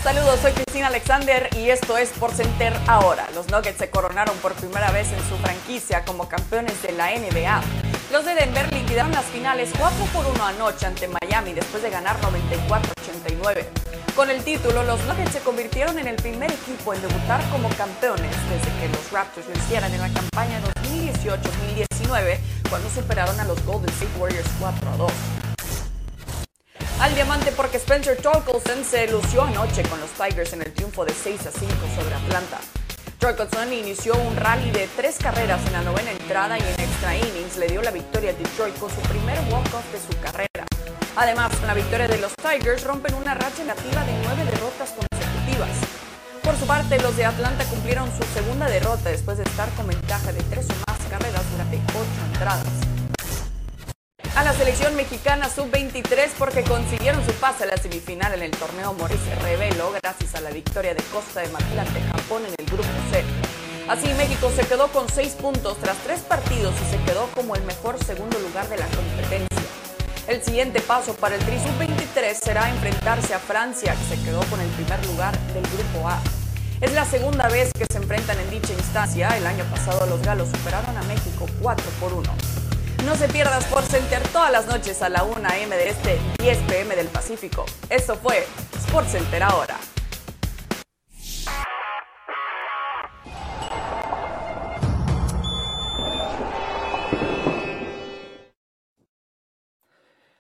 Saludos, soy Cristina Alexander y esto es Center ahora. Los Nuggets se coronaron por primera vez en su franquicia como campeones de la NBA. Los de Denver liquidaron las finales 4 por 1 anoche ante Miami después de ganar 94-89. Con el título, los Nuggets se convirtieron en el primer equipo en debutar como campeones desde que los Raptors lo en la campaña 2018-2019 cuando superaron a los Golden State Warriors 4 a 2 al diamante porque Spencer Torkelson se lució anoche con los Tigers en el triunfo de 6 a 5 sobre Atlanta. Torkelson inició un rally de tres carreras en la novena entrada y en extra innings le dio la victoria a Detroit con su primer walk-off de su carrera. Además, con la victoria de los Tigers rompen una racha negativa de nueve derrotas consecutivas. Por su parte, los de Atlanta cumplieron su segunda derrota después de estar con ventaja de tres o más carreras durante ocho entradas a la selección mexicana sub-23 porque consiguieron su pase a la semifinal en el torneo Maurice Revelo gracias a la victoria de Costa de Marfil ante Japón en el grupo C. Así México se quedó con seis puntos tras tres partidos y se quedó como el mejor segundo lugar de la competencia. El siguiente paso para el Tri 23 será enfrentarse a Francia, que se quedó con el primer lugar del Grupo A. Es la segunda vez que se enfrentan en dicha instancia. El año pasado los galos superaron a México 4 por 1. No se pierda Sports Center todas las noches a la 1 a.m. de este 10 p.m. del Pacífico. Esto fue Sports Center ahora.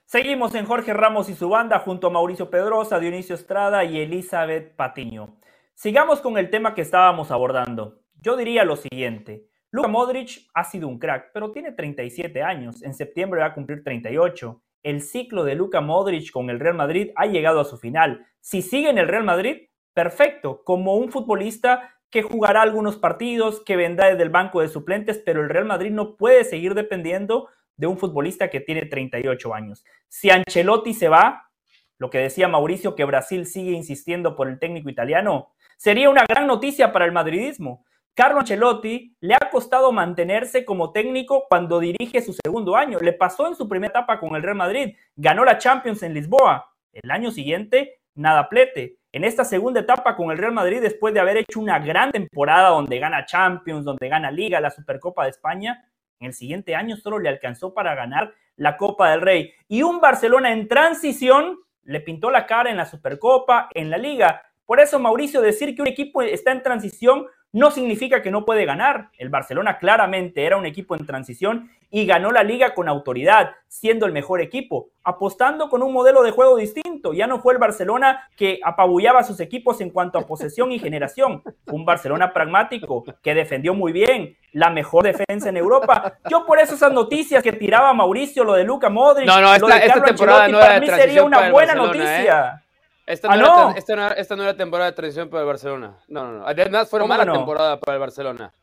Seguimos en Jorge Ramos y su banda junto a Mauricio Pedrosa, Dionisio Estrada y Elizabeth Patiño. Sigamos con el tema que estábamos abordando. Yo diría lo siguiente. Luka Modric ha sido un crack, pero tiene 37 años. En septiembre va a cumplir 38. El ciclo de Luka Modric con el Real Madrid ha llegado a su final. Si sigue en el Real Madrid, perfecto, como un futbolista que jugará algunos partidos, que vendrá desde el banco de suplentes, pero el Real Madrid no puede seguir dependiendo de un futbolista que tiene 38 años. Si Ancelotti se va, lo que decía Mauricio, que Brasil sigue insistiendo por el técnico italiano, sería una gran noticia para el madridismo. Carlo Ancelotti le ha costado mantenerse como técnico cuando dirige su segundo año. Le pasó en su primera etapa con el Real Madrid, ganó la Champions en Lisboa. El año siguiente, nada plete. En esta segunda etapa con el Real Madrid, después de haber hecho una gran temporada donde gana Champions, donde gana Liga, la Supercopa de España, en el siguiente año solo le alcanzó para ganar la Copa del Rey. Y un Barcelona en transición le pintó la cara en la Supercopa, en la Liga. Por eso, Mauricio, decir que un equipo está en transición no significa que no puede ganar. El Barcelona claramente era un equipo en transición y ganó la liga con autoridad, siendo el mejor equipo, apostando con un modelo de juego distinto. Ya no fue el Barcelona que apabullaba a sus equipos en cuanto a posesión y generación. Un Barcelona pragmático que defendió muy bien, la mejor defensa en Europa. Yo por eso esas noticias que tiraba Mauricio, lo de Luca Modric,
no, no, esta, temporada no era de mí
sería una buena ¿eh?
noticia. Esta no, era, esta, no, era, temporada de transición para el Barcelona. No, no, no. Además, fue mala temporada para el Barcelona.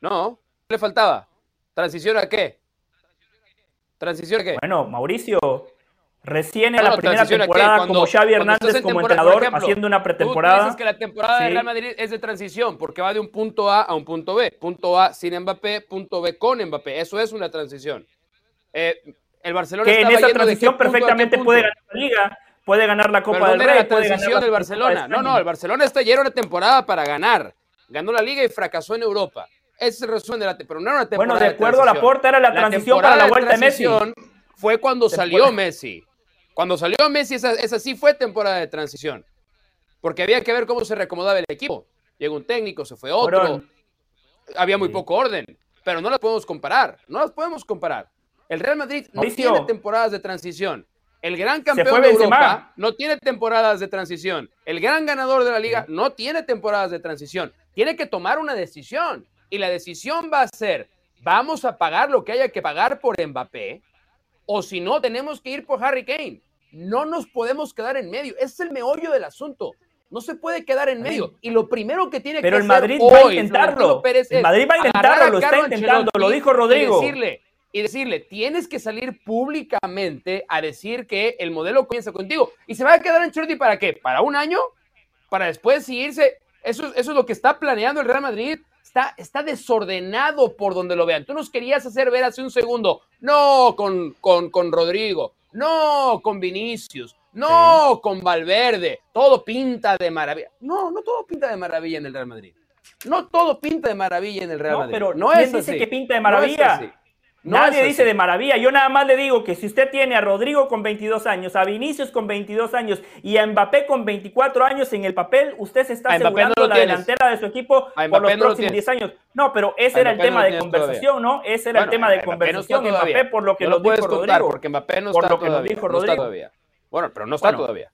No, ¿qué le faltaba? ¿Transición a qué? ¿Transición a qué?
Bueno, Mauricio, recién en la primera temporada como Xavi Hernández como entrenador haciendo una pretemporada. Tú
dices que la temporada de Real Madrid es de transición porque va de un punto A a un punto B. Punto A sin Mbappé, punto B con Mbappé. Eso es una transición. Eh, el Barcelona
que en esa transición perfectamente puede ganar la liga puede ganar la Copa del Rey. la transición
del Barcelona. No, no, el Barcelona está lleno una temporada para ganar. Ganó la liga y fracasó en Europa. Ese es el resumen de la temporada. No era una temporada
bueno, de acuerdo a la porta era la, transición para la vuelta de Messi.
Fue cuando salió Messi. Cuando salió Messi, esa, esa sí fue temporada de transición. Porque había que ver cómo se reacomodaba el equipo. Llegó un técnico, se fue otro. había muy poco orden. Pero no las podemos comparar. No las podemos comparar. El Real Madrid no tiene temporadas de transición. El gran campeón de Europa no tiene temporadas de transición. El gran ganador de la liga no tiene temporadas de transición. Tiene que tomar una decisión. Y la decisión va a ser, vamos a pagar lo que haya que pagar por Mbappé, o si no, tenemos que ir por Harry Kane. No nos podemos quedar en medio. Ese es el meollo del asunto. No se puede quedar en medio. Y lo primero que tiene
Pero
que
el Madrid va a intentarlo. el Madrid va a intentarlo, lo está intentando, lo dijo Rodrigo.
decirle, y decirle, tienes que salir públicamente a decir que el modelo comienza contigo. ¿Y se va a quedar en Ancelotti para qué? ¿Para un año? ¿Para después seguirse? Eso, eso es lo que está planeando el Real Madrid. Está, está desordenado por donde lo vean. Tú nos querías hacer ver hace un segundo, no con, con, con Rodrigo, no con Vinicius, no con Valverde, todo pinta de maravilla. No, no todo pinta de maravilla en el Real Madrid. No todo pinta de maravilla en el Real Madrid.
Pero no es dice que pinta de maravilla? Nadie dice de maravilla. Yo nada más le digo que si usted tiene a Rodrigo con 22 años, a Vinicius con 22 años y a Mbappé con 24 años en el papel, usted se está asegurando la delantera de su equipo por los próximos 10 años. No, pero ese era el tema de conversación, ¿no? Ese era el tema de conversación. Mbappé, por lo que lo, dijo Rodrigo.
Porque Mbappé no está, todavía. Bueno, pero no está todavía.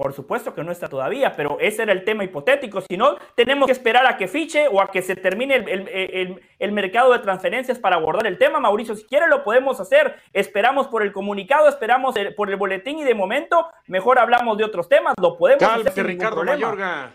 Por supuesto que no está todavía, pero ese era el tema hipotético. Si no, tenemos que esperar a que fiche o a que se termine el, mercado de transferencias para abordar el tema. Mauricio, si quiere lo podemos hacer. Esperamos por el comunicado, esperamos por el boletín y de momento mejor hablamos de otros temas. Lo podemos hacer sin
Ricardo Mayorga.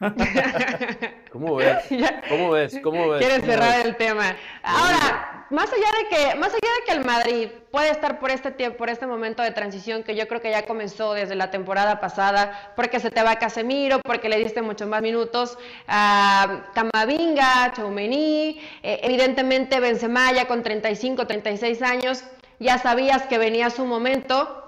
¿Cómo ves? ¿Cómo ves? ¿Cómo ves?
Quieres cerrar el tema. Ahora, más allá de que, más allá de que el Madrid puede estar por este tiempo, por este momento de transición que yo creo que ya comenzó desde la temporada pasada, porque se te va Casemiro, porque le diste muchos más minutos a Camavinga, Choumení, eh, evidentemente Benzema ya con 35, 36 años, ya sabías que venía su momento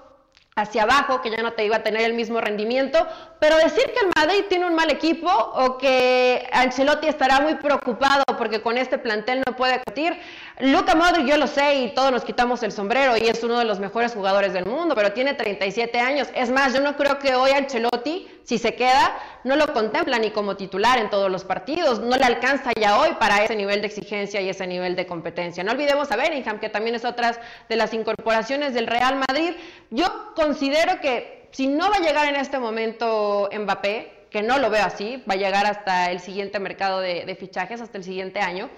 hacia abajo, que ya no te iba a tener el mismo rendimiento, pero decir que el Madrid tiene un mal equipo o que Ancelotti estará muy preocupado porque con este plantel no puede competir, Luca Modric yo lo sé y todos nos quitamos el sombrero y es uno de los mejores jugadores del mundo, pero tiene 37 años. Es más, yo no creo que hoy Ancelotti, si se queda, no lo contempla ni como titular en todos los partidos, no le alcanza ya hoy para ese nivel de exigencia y ese nivel de competencia. No olvidemos a Bellingham, que también es otra de las incorporaciones del Real Madrid. Yo considero que si no va a llegar en este momento Mbappé, que no lo veo así, va a llegar hasta el siguiente mercado de, fichajes, hasta el siguiente año.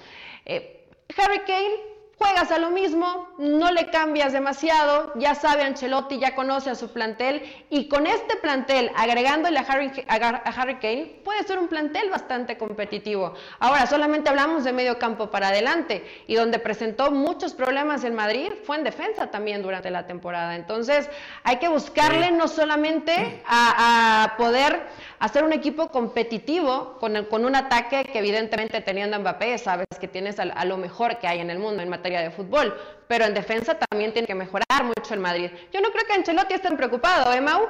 Eh, Harry Kane juegas a lo mismo, no le cambias demasiado, ya sabe Ancelotti, ya conoce a su plantel y con este plantel, agregándole a Harry, a Harry, Kane, puede ser un plantel bastante competitivo. Ahora, solamente hablamos de medio campo para adelante y donde presentó muchos problemas en Madrid fue en defensa también durante la temporada. Entonces, hay que buscarle no solamente a, poder hacer un equipo competitivo con, con, un ataque que evidentemente teniendo a Mbappé, sabes que tienes a, a lo mejor que hay en el mundo en materia de fútbol, pero en defensa también tiene que mejorar mucho el Madrid. Yo no creo que Ancelotti esté preocupado, ¿eh, Mau?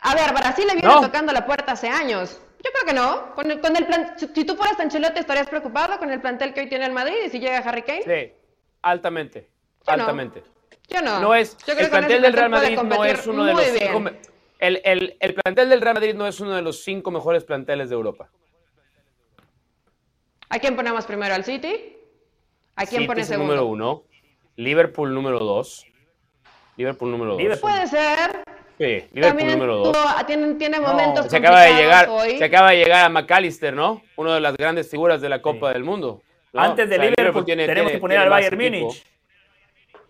A ver, Brasil le viene tocando la puerta hace años. Yo creo que no. Con el, con el plan, si tú fueras Ancelotti, ¿estarías preocupado con el plantel que hoy tiene el Madrid y si llega Harry Kane?
Sí, altamente. altamente.
Yo no.
no es, el plantel del Real Madrid no es uno de los cinco, el, el, el, plantel del Real Madrid no es uno de los cinco mejores planteles de Europa.
¿A quién ponemos primero? ¿Al City? ¿A quién pone segundo?
número uno. Liverpool número dos. Liverpool número dos.
Puede ser.
Sí, Liverpool número dos.
tiene, momentos
se acaba de llegar, Se acaba de llegar a McAllister, ¿no? Una de las grandes figuras de la Copa del Mundo.
Antes de Liverpool, tenemos que poner al Bayern Múnich.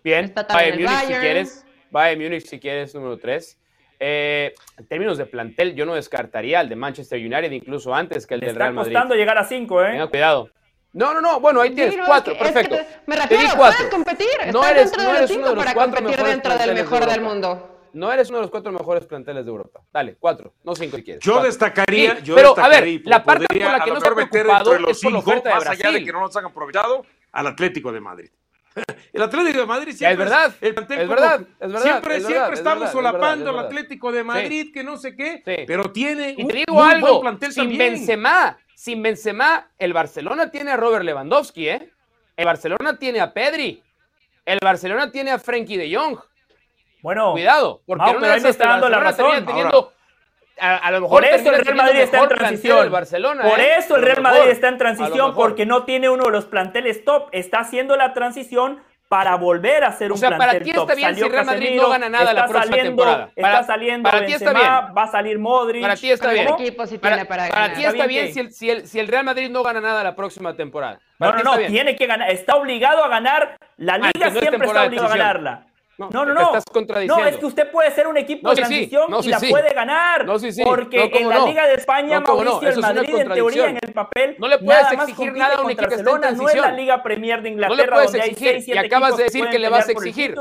Bien, Bayern Múnich si quieres. Bayern Múnich si quieres, número tres. Eh, en términos de plantel, yo no descartaría al de Manchester United incluso antes que el del Real Madrid.
Está costando llegar a cinco, ¿eh?
Tenga cuidado. No, no, no, bueno, ahí tienes cuatro, perfecto.
me refiero, puedes competir, no eres, dentro no de los cinco para competir dentro del mejor del mundo.
No eres uno de los cuatro mejores planteles de Europa. Dale, cuatro, no cinco si quieres.
Yo destacaría, yo
pero
a
ver, la parte por la que no está preocupado de los es por la oferta de
más
Brasil.
allá de que no nos han aprovechado, al Atlético de Madrid. El Atlético de Madrid siempre
es verdad,
el
plantel es verdad, es verdad,
siempre,
es
siempre estamos solapando al Atlético de Madrid, que no sé qué, pero tiene un muy buen plantel
sin
también.
Benzema, sin Benzema, el Barcelona tiene a Robert Lewandowski, ¿eh? El Barcelona tiene a Pedri. El Barcelona tiene a Frenkie de Jong.
Bueno,
cuidado, porque
no, pero ahí me está dando la razón.
Teniendo, a, lo mejor
por eso el Real Madrid está en transición.
Barcelona,
por
¿eh?
eso el Real Madrid está en transición porque no tiene uno de los planteles top. Está haciendo la transición para volver a ser un
o sea,
plantel
para ti está bien si Real Madrid no gana nada la próxima temporada.
está saliendo
para ti está bien.
va a salir Modric.
Para ti está bien.
para,
para, ti está, bien, si, el, si, el, si, el, Real Madrid no gana nada la próxima temporada.
no, no, no, tiene que ganar, está obligado a ganar. La ah, liga siempre está obligado a ganarla. No, no, no.
Estás contradiciendo.
No, es que usted puede ser un equipo de transición y la puede ganar. porque en la Liga de España, Mauricio, el Madrid, en teoría, en el papel,
no le puedes exigir nada a un equipo Barcelona,
no es la Liga Premier de Inglaterra, donde hay 6, 7
y acabas de decir que le vas a exigir.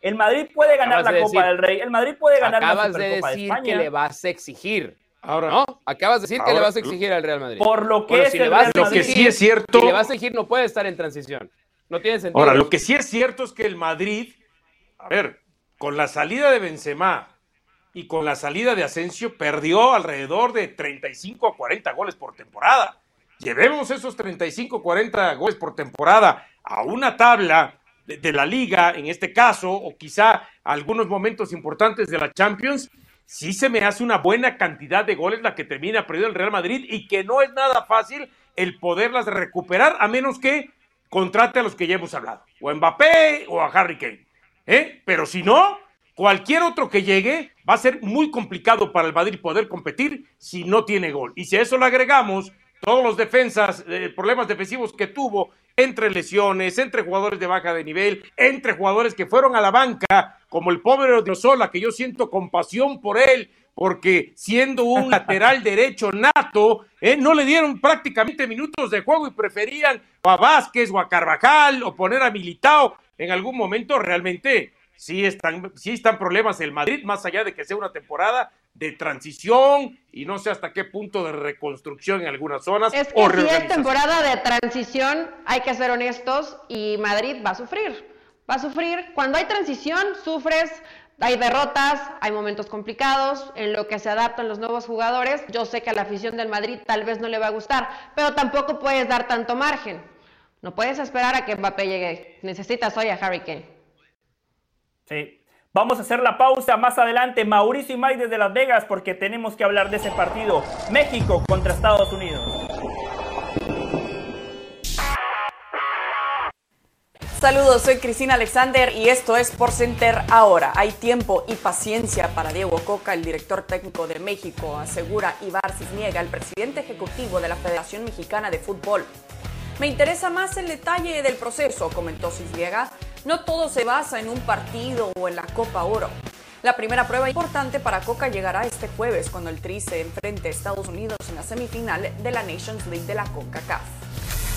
El, Madrid puede ganar la Copa del Rey, el Madrid puede ganar
la Supercopa de España. Acabas de decir que le vas a exigir. Ahora, ¿no? Acabas de decir que le vas a exigir al Real Madrid.
Por lo que es
el Real Madrid. Lo que sí es cierto.
Si le vas a exigir, no puede estar en transición. No tiene sentido.
Ahora, lo que sí es cierto es que el Madrid, a ver, con la salida de Benzema y con la salida de Asensio, perdió alrededor de 35 a 40 goles por temporada. Llevemos esos 35 a 40 goles por temporada a una tabla de, la liga, en este caso, o quizá algunos momentos importantes de la Champions, sí se me hace una buena cantidad de goles la que termina perdiendo el Real Madrid y que no es nada fácil el poderlas recuperar, a menos que contrate a los que ya hemos hablado, o a Mbappé o a Harry Kane. ¿Eh? Pero si no, cualquier otro que llegue va a ser muy complicado para el Madrid poder competir si no tiene gol. Y si a eso le agregamos todos los defensas, eh, problemas defensivos que tuvo entre lesiones, entre jugadores de baja de nivel, entre jugadores que fueron a la banca, como el pobre Odriozola, que yo siento compasión por él, porque siendo un lateral derecho nato, eh, no le dieron prácticamente minutos de juego y preferían a Vázquez o a Carvajal o poner a Militao. En algún momento realmente sí están, sí están problemas el Madrid, más allá de que sea una temporada de transición y no sé hasta qué punto de reconstrucción en algunas zonas.
Es que si es temporada de transición, hay que ser honestos y Madrid va a sufrir. Va a sufrir. Cuando hay transición, sufres. Hay derrotas, hay momentos complicados en lo que se adaptan los nuevos jugadores. Yo sé que a la afición del Madrid tal vez no le va a gustar, pero tampoco puedes dar tanto margen. No puedes esperar a que Mbappé llegue. Necesitas hoy a Harry Kane.
Sí, Vamos a hacer la pausa más adelante. Mauricio y Mike desde Las Vegas porque tenemos que hablar de ese partido. México contra Estados Unidos.
Saludos, soy Cristina Alexander y esto es Por Center ahora. Hay tiempo y paciencia para Diego Coca, el director técnico de México, asegura Ibar Cisniega, el presidente ejecutivo de la Federación Mexicana de Fútbol. Me interesa más el detalle del proceso, comentó Cisniega no todo se basa en un partido o en la Copa Oro. La primera prueba importante para Coca llegará este jueves cuando el Tri se enfrente a Estados Unidos en la semifinal de la Nations League de la CONCACAF.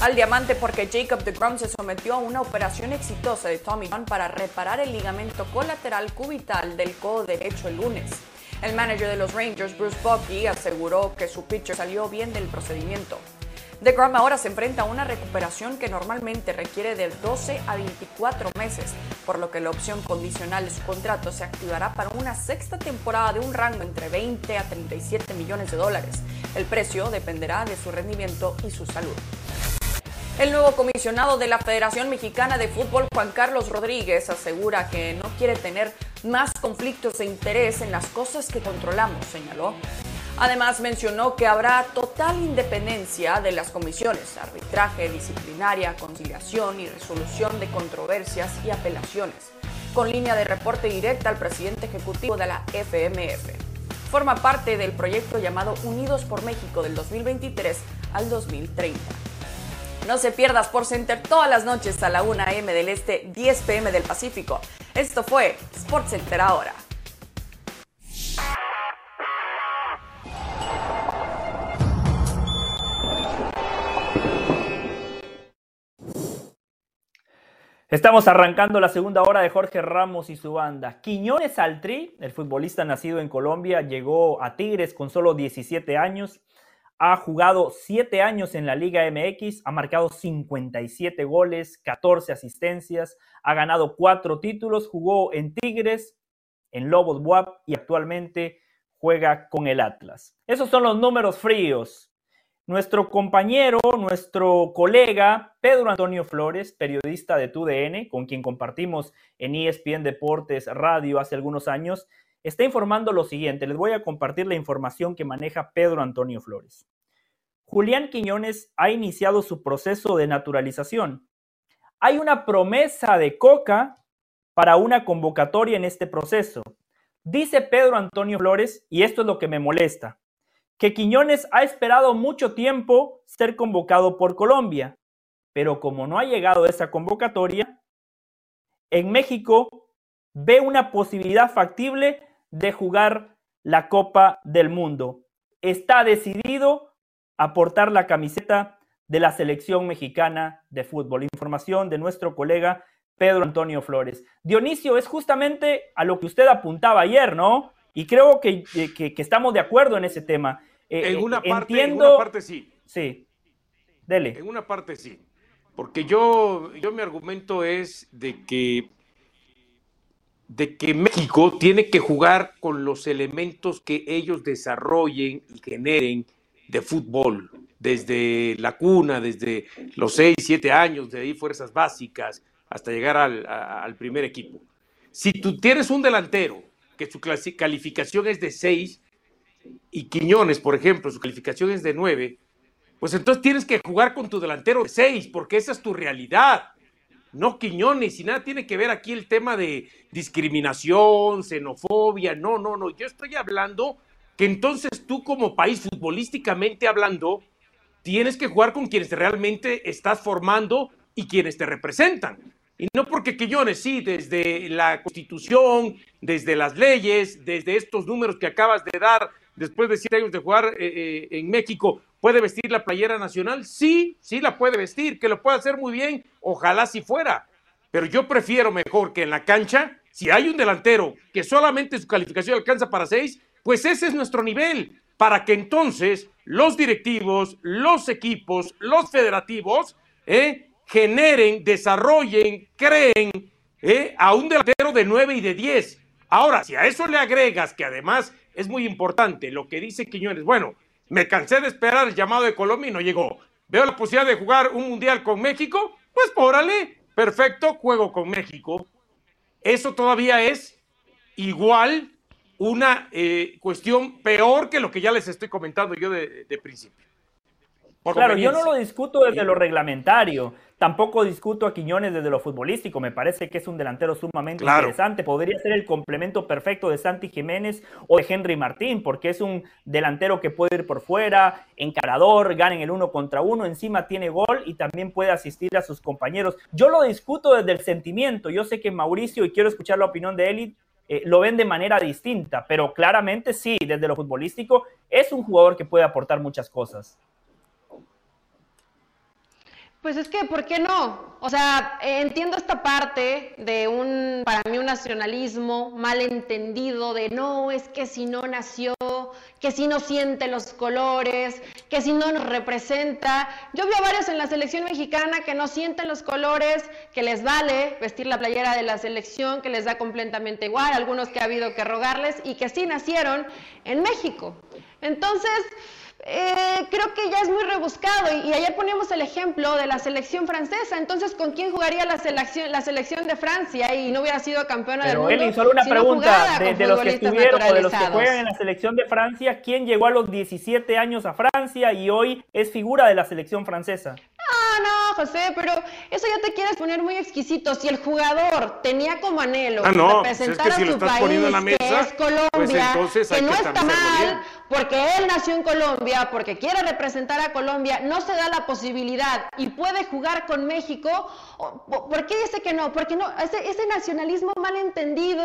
Al diamante porque Jacob de Grom se sometió a una operación exitosa de Tommy John para reparar el ligamento colateral cubital del codo derecho el lunes. El manager de los Rangers, Bruce Bucky, aseguró que su pitcher salió bien del procedimiento. DeGrom ahora se enfrenta a una recuperación que normalmente requiere de 12 a 24 meses, por lo que la opción condicional de su contrato se activará para una sexta temporada de un rango entre 20 a 37 millones de dólares. El precio dependerá de su rendimiento y su salud. El nuevo comisionado de la Federación Mexicana de Fútbol, Juan Carlos Rodríguez, asegura que no quiere tener más conflictos de interés en las cosas que controlamos, señaló. Además mencionó que habrá total independencia de las comisiones, arbitraje, disciplinaria, conciliación y resolución de controversias y apelaciones, con línea de reporte directa al presidente ejecutivo de la FMF. Forma parte del proyecto llamado Unidos por México del 2023 al 2030. No se pierdas por Center todas las noches a la 1 a.m. del Este, 10 p.m. del Pacífico. Esto fue Sports Center ahora.
Estamos arrancando la segunda hora de Jorge Ramos y su banda. Quiñones Altri, el futbolista nacido en Colombia, llegó a Tigres con solo 17 años. Ha jugado 7 años en la Liga MX, ha marcado 57 goles, 14 asistencias, ha ganado 4 títulos, jugó en Tigres, en Lobos WAP y actualmente juega con el Atlas. Esos son los números fríos nuestro compañero, nuestro colega Pedro Antonio Flores, periodista de TUDN, con quien compartimos en ESPN Deportes Radio hace algunos años, está informando lo siguiente. Les voy a compartir la información que maneja Pedro Antonio Flores. Julián Quiñones ha iniciado su proceso de naturalización. Hay una promesa de Coca para una convocatoria en este proceso. Dice Pedro Antonio Flores, y esto es lo que me molesta, que Quiñones ha esperado mucho tiempo ser convocado por Colombia, pero como no ha llegado esa convocatoria, en México ve una posibilidad factible de jugar la Copa del Mundo. Está decidido a portar la camiseta de la selección mexicana de fútbol. Información de nuestro colega Pedro Antonio Flores. Dionisio, es justamente a lo que usted apuntaba ayer, ¿no? Y creo que, que, que estamos de acuerdo en ese tema.
Eh, en, una parte, en una parte sí.
Sí. Dele.
En una parte sí. Porque yo, yo mi argumento es de que, de que México tiene que jugar con los elementos que ellos desarrollen y generen de fútbol, desde la cuna, desde los 6, 7 años, de ahí fuerzas básicas, hasta llegar al, al primer equipo. Si tú tienes un delantero que su calificación es de 6, y Quiñones, por ejemplo, su calificación es de 9, pues entonces tienes que jugar con tu delantero de 6, porque esa es tu realidad. No Quiñones, y nada tiene que ver aquí el tema de discriminación, xenofobia, no, no, no. Yo estoy hablando que entonces tú como país, futbolísticamente hablando, tienes que jugar con quienes realmente estás formando y quienes te representan. Y no porque Quiñones, sí, desde la constitución desde las leyes, desde estos números que acabas de dar, después de siete años de jugar eh, en México, ¿puede vestir la playera nacional? Sí, sí la puede vestir, que lo puede hacer muy bien, ojalá si fuera. Pero yo prefiero mejor que en la cancha, si hay un delantero que solamente su calificación alcanza para seis, pues ese es nuestro nivel, para que entonces los directivos, los equipos, los federativos, eh, generen, desarrollen, creen eh, a un delantero de 9 y de 10. Ahora, si a eso le agregas que además es muy importante lo que dice Quiñones, bueno, me cansé de esperar el llamado de Colombia y no llegó. Veo la posibilidad de jugar un mundial con México, pues pórale, perfecto, juego con México. Eso todavía es igual una eh, cuestión peor que lo que ya les estoy comentando yo de principio
claro, yo no lo discuto desde lo reglamentario, tampoco discuto a Quiñones desde lo futbolístico, me parece que es un delantero sumamente interesante, podría ser el complemento perfecto de Santi Jiménez o de Henry Martín, porque es un delantero que puede ir por fuera, encarador, gana en el uno contra uno, encima tiene gol y también puede asistir a sus compañeros. Yo lo discuto desde el sentimiento, yo sé que Mauricio, y quiero escuchar la opinión de él, eh, lo ven de manera distinta, pero claramente sí, desde lo futbolístico es un jugador que puede aportar muchas cosas.
Pues es que, ¿por qué no? O sea, entiendo esta parte de un, para mí, un nacionalismo malentendido de no, es que si no nació, que si no siente los colores, que si no nos representa. Yo a varios en la selección mexicana que no sienten los colores, que les vale vestir la playera de la selección, que les da completamente igual, algunos que ha habido que rogarles y que sí nacieron en México. Entonces, eh, creo que ya es muy rebuscado y, ayer poníamos el ejemplo de la selección francesa, entonces ¿con quién jugaría la selección, la selección de Francia y no hubiera sido campeona del mundo?
Eli, solo una pregunta, de, los que estuvieron o de los que juegan en la selección de Francia, ¿quién llegó a los 17 años a Francia y hoy es figura de la selección francesa?
No, no, José, pero eso ya te quieres poner muy exquisito. Si el jugador tenía como anhelo
ah, representar a su país, que
es Colombia, pues que no está mal, porque él nació en Colombia, porque quiere representar a Colombia, no se da la posibilidad y puede jugar con México, ¿por qué dice que no? Porque no, ese, ese nacionalismo malentendido,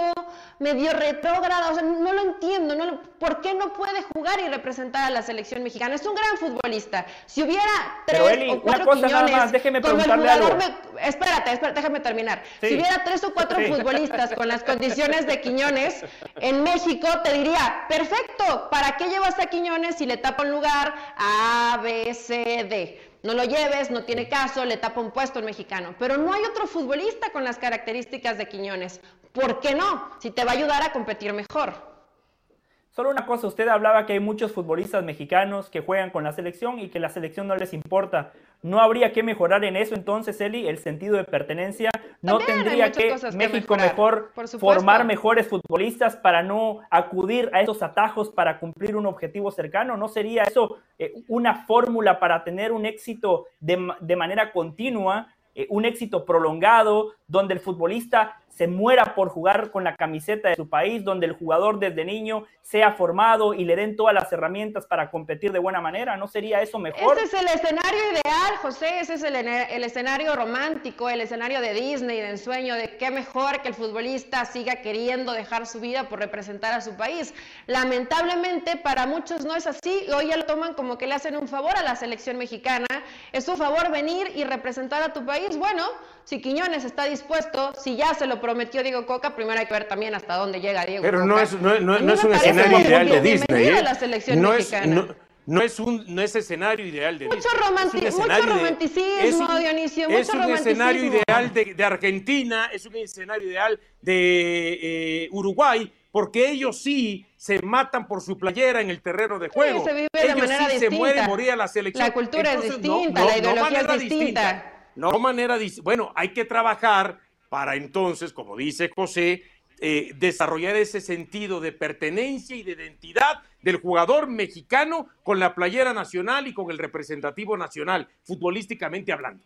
medio retrógrado, o sea, no lo entiendo, no ¿por qué no puede jugar y representar a la selección mexicana? Es un gran futbolista. Si hubiera tres o cuatro quiñones,
déjeme preguntarle algo.
espérate, espérate, déjame terminar. Si hubiera tres o cuatro futbolistas con las condiciones de Quiñones en México, te diría, perfecto, ¿para qué llevas a Quiñones si le tapa un lugar A, B, C, D? No lo lleves, no tiene caso, le tapa un puesto el mexicano. Pero no hay otro futbolista con las características de Quiñones. ¿Por qué no? Si te va a ayudar a competir mejor.
Solo una cosa, usted hablaba que hay muchos futbolistas mexicanos que juegan con la selección y que la selección no les importa. ¿No habría que mejorar en eso entonces, Eli, el sentido de pertenencia? ¿No tendría que México mejor formar mejores futbolistas para no acudir a esos atajos para cumplir un objetivo cercano? ¿No sería eso eh, una fórmula para tener un éxito de, de manera continua, eh, un éxito prolongado, donde el futbolista se muera por jugar con la camiseta de su país, donde el jugador desde niño sea formado y le den todas las herramientas para competir de buena manera. ¿No sería eso mejor?
Ese es el escenario ideal, José, ese es el, el escenario romántico, el escenario de Disney, de ensueño, de qué mejor que el futbolista siga queriendo dejar su vida por representar a su país. Lamentablemente para muchos no es así, hoy ya lo toman como que le hacen un favor a la selección mexicana, es un favor venir y representar a tu país. Bueno, si Quiñones está dispuesto, si ya se lo prometió Diego Coca, primero hay que ver también hasta dónde llega Diego
Pero
Coca.
no es, no, no, es un escenario ideal de Disney. ¿eh? No, es, no, es, un no es escenario ideal de
mucho Disney. mucho romanticismo,
de,
Dionisio,
es un escenario ideal de, de, Argentina, es un escenario ideal de eh, Uruguay, porque ellos sí se matan por su playera en el terreno de juego.
Sí, se vive
ellos
de manera
sí
distinta.
se muere, moría la selección.
La cultura es distinta, la ideología es distinta. distinta
no manera, bueno, hay que trabajar para entonces, como dice José, eh, desarrollar ese sentido de pertenencia y de identidad del jugador mexicano con la playera nacional y con el representativo nacional, futbolísticamente hablando.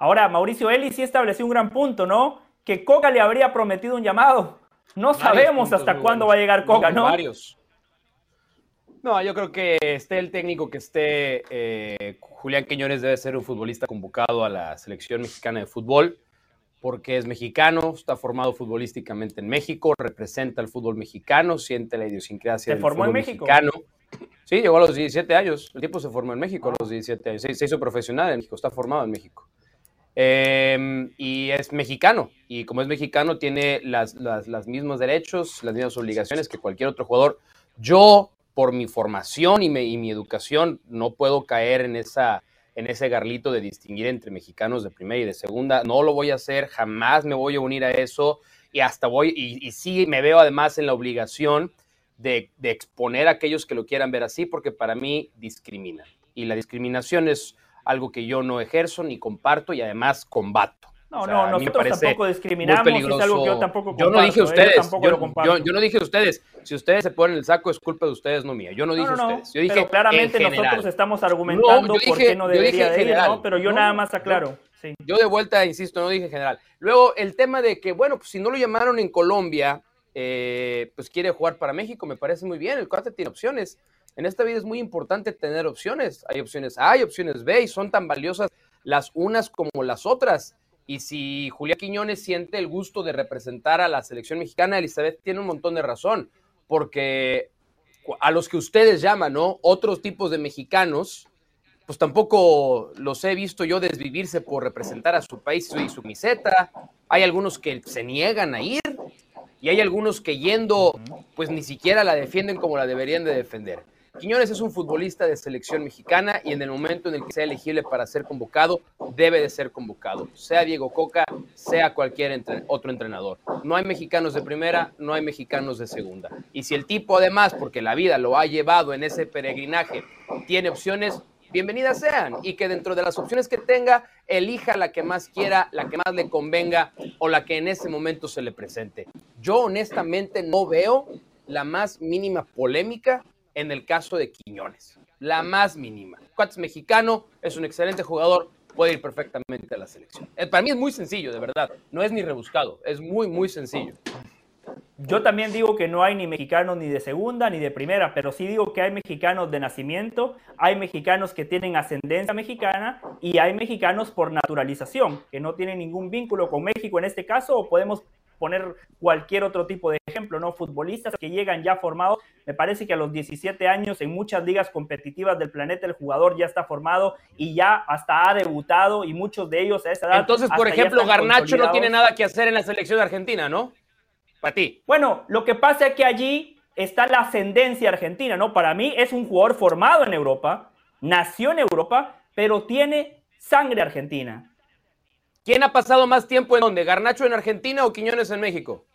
Ahora, Mauricio Eli sí estableció un gran punto, ¿no? Que Coca le habría prometido un llamado. No sabemos hasta cuándo va a llegar Coca, ¿no?
Varios. No, yo creo que esté el técnico que esté, eh, Julián Quiñones debe ser un futbolista convocado a la selección mexicana de fútbol. Porque es mexicano, está formado futbolísticamente en México, representa el fútbol mexicano, siente la idiosincrasia
¿Se
del
formó en
fútbol
México?
mexicano. Sí, llegó a los 17 años. El tipo se formó en México a los 17 años. Se, se hizo profesional en México, está formado en México. Eh, y es mexicano. Y como es mexicano, tiene las, las, las mismos derechos, las mismas obligaciones que cualquier otro jugador. Yo, por mi formación y, me- y mi educación, no puedo caer en, esa, en ese garlito de distinguir entre mexicanos de primera y de segunda. No lo voy a hacer, jamás me voy a unir a eso. Y hasta voy, y, sí me veo además en la obligación de, exponer a aquellos que lo quieran ver así, porque para mí discriminan. Y la discriminación es algo que yo no ejerzo ni comparto y además combato.
No,
O sea,
no, nosotros tampoco discriminamos, es algo que yo tampoco
Yo no dije
comparto, ¿eh?
ustedes,
Yo tampoco
yo,
lo comparto.
yo- yo no dije ustedes. Si ustedes se ponen el saco, es culpa de ustedes, no mía. Yo no dije
no, no,
ustedes. Yo dije
pero claramente
en
nosotros estamos argumentando
No,
por qué no debería de ir. ¿no? Pero yo
No,
nada más aclaro. Sí.
Yo de vuelta, insisto, no dije general. Luego, el tema de que, bueno, pues si no lo llamaron en Colombia, eh, pues quiere jugar para México, me parece muy bien. El cuate tiene opciones. En esta vida es muy importante tener opciones. Hay opciones A, hay opciones B, y son tan valiosas las unas como las otras. Y si Julián Quiñones siente el gusto de representar a la selección mexicana, Elizabeth tiene un montón de razón, porque a los que ustedes llaman, ¿no? Otros tipos de mexicanos, pues tampoco los he visto yo desvivirse por representar a su país y su camiseta. Hay algunos que se niegan a ir y hay algunos que yendo, pues ni siquiera la defienden como la deberían de defender. Quiñones es un futbolista de selección mexicana y en el momento en el que sea elegible para ser convocado, debe de ser convocado, sea Diego Coca, sea cualquier otro entrenador. No hay mexicanos de primera, no hay mexicanos de segunda. Y si el tipo además, porque la vida lo ha llevado en ese peregrinaje, tiene opciones, bienvenidas sean y que dentro de las opciones que tenga, elija la que más quiera, la que más le convenga o la que en ese momento se le presente. Yo honestamente no veo la más mínima polémica en el caso de Quiñones. La más mínima. Cuates mexicano, es un excelente jugador, puede ir perfectamente a la selección. Eh, Para mí es muy sencillo, de verdad. No es ni rebuscado, es muy, muy sencillo.
Yo también digo que no hay ni mexicanos ni de segunda ni de primera, pero sí digo que hay mexicanos de nacimiento, hay mexicanos que tienen ascendencia mexicana y hay mexicanos por naturalización, que no tienen ningún vínculo con México en este caso, o podemos poner cualquier otro tipo de ejemplo, ¿no? Futbolistas que llegan ya formados, me parece que a los 17 años en muchas ligas competitivas del planeta el jugador ya está formado y ya hasta ha debutado y muchos de ellos a esa edad.
Entonces, por ejemplo, Garnacho no tiene nada que hacer en la selección Argentina, ¿no? Para ti.
Bueno, lo que pasa es que allí está la ascendencia argentina, ¿no? Para mí es un jugador formado en Europa, nació en Europa, pero tiene sangre argentina.
¿Quién ha pasado más tiempo en donde? ¿Garnacho en Argentina o Quiñones en México?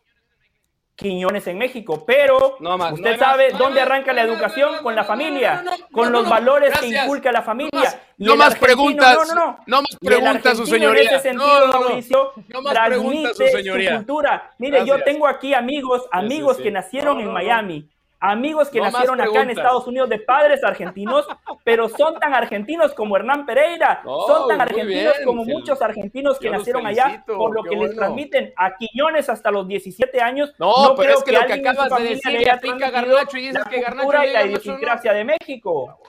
Quiñones en México, pero
No más,
usted
no
sabe
más,
dónde arranca la educación
no, no,
con la familia,
no, no, no,
con
no,
los
no,
valores que inculca la familia.
no más preguntas,
no, no, no.
no más preguntas, su señoría.
En ese sentido. Mauricio,
No más preguntas, su
transmite
señoría.
cultura. Mire, yo tengo aquí amigos, amigos
sí.
que nacieron en. Miami, amigos que
No
nacieron acá en. Estados Unidos de padres argentinos, pero son tan argentinos como Hernán Pereira,
No,
son tan argentinos
bien,
como muchos argentinos que nacieron allá, por lo que les transmiten a Quiñones hasta los 17 años.
No, pero
creo
es que lo que
en su
acabas de decir
le
aplica Garnacho y dices
la
que Garnacho
y la idiosincrasia de México.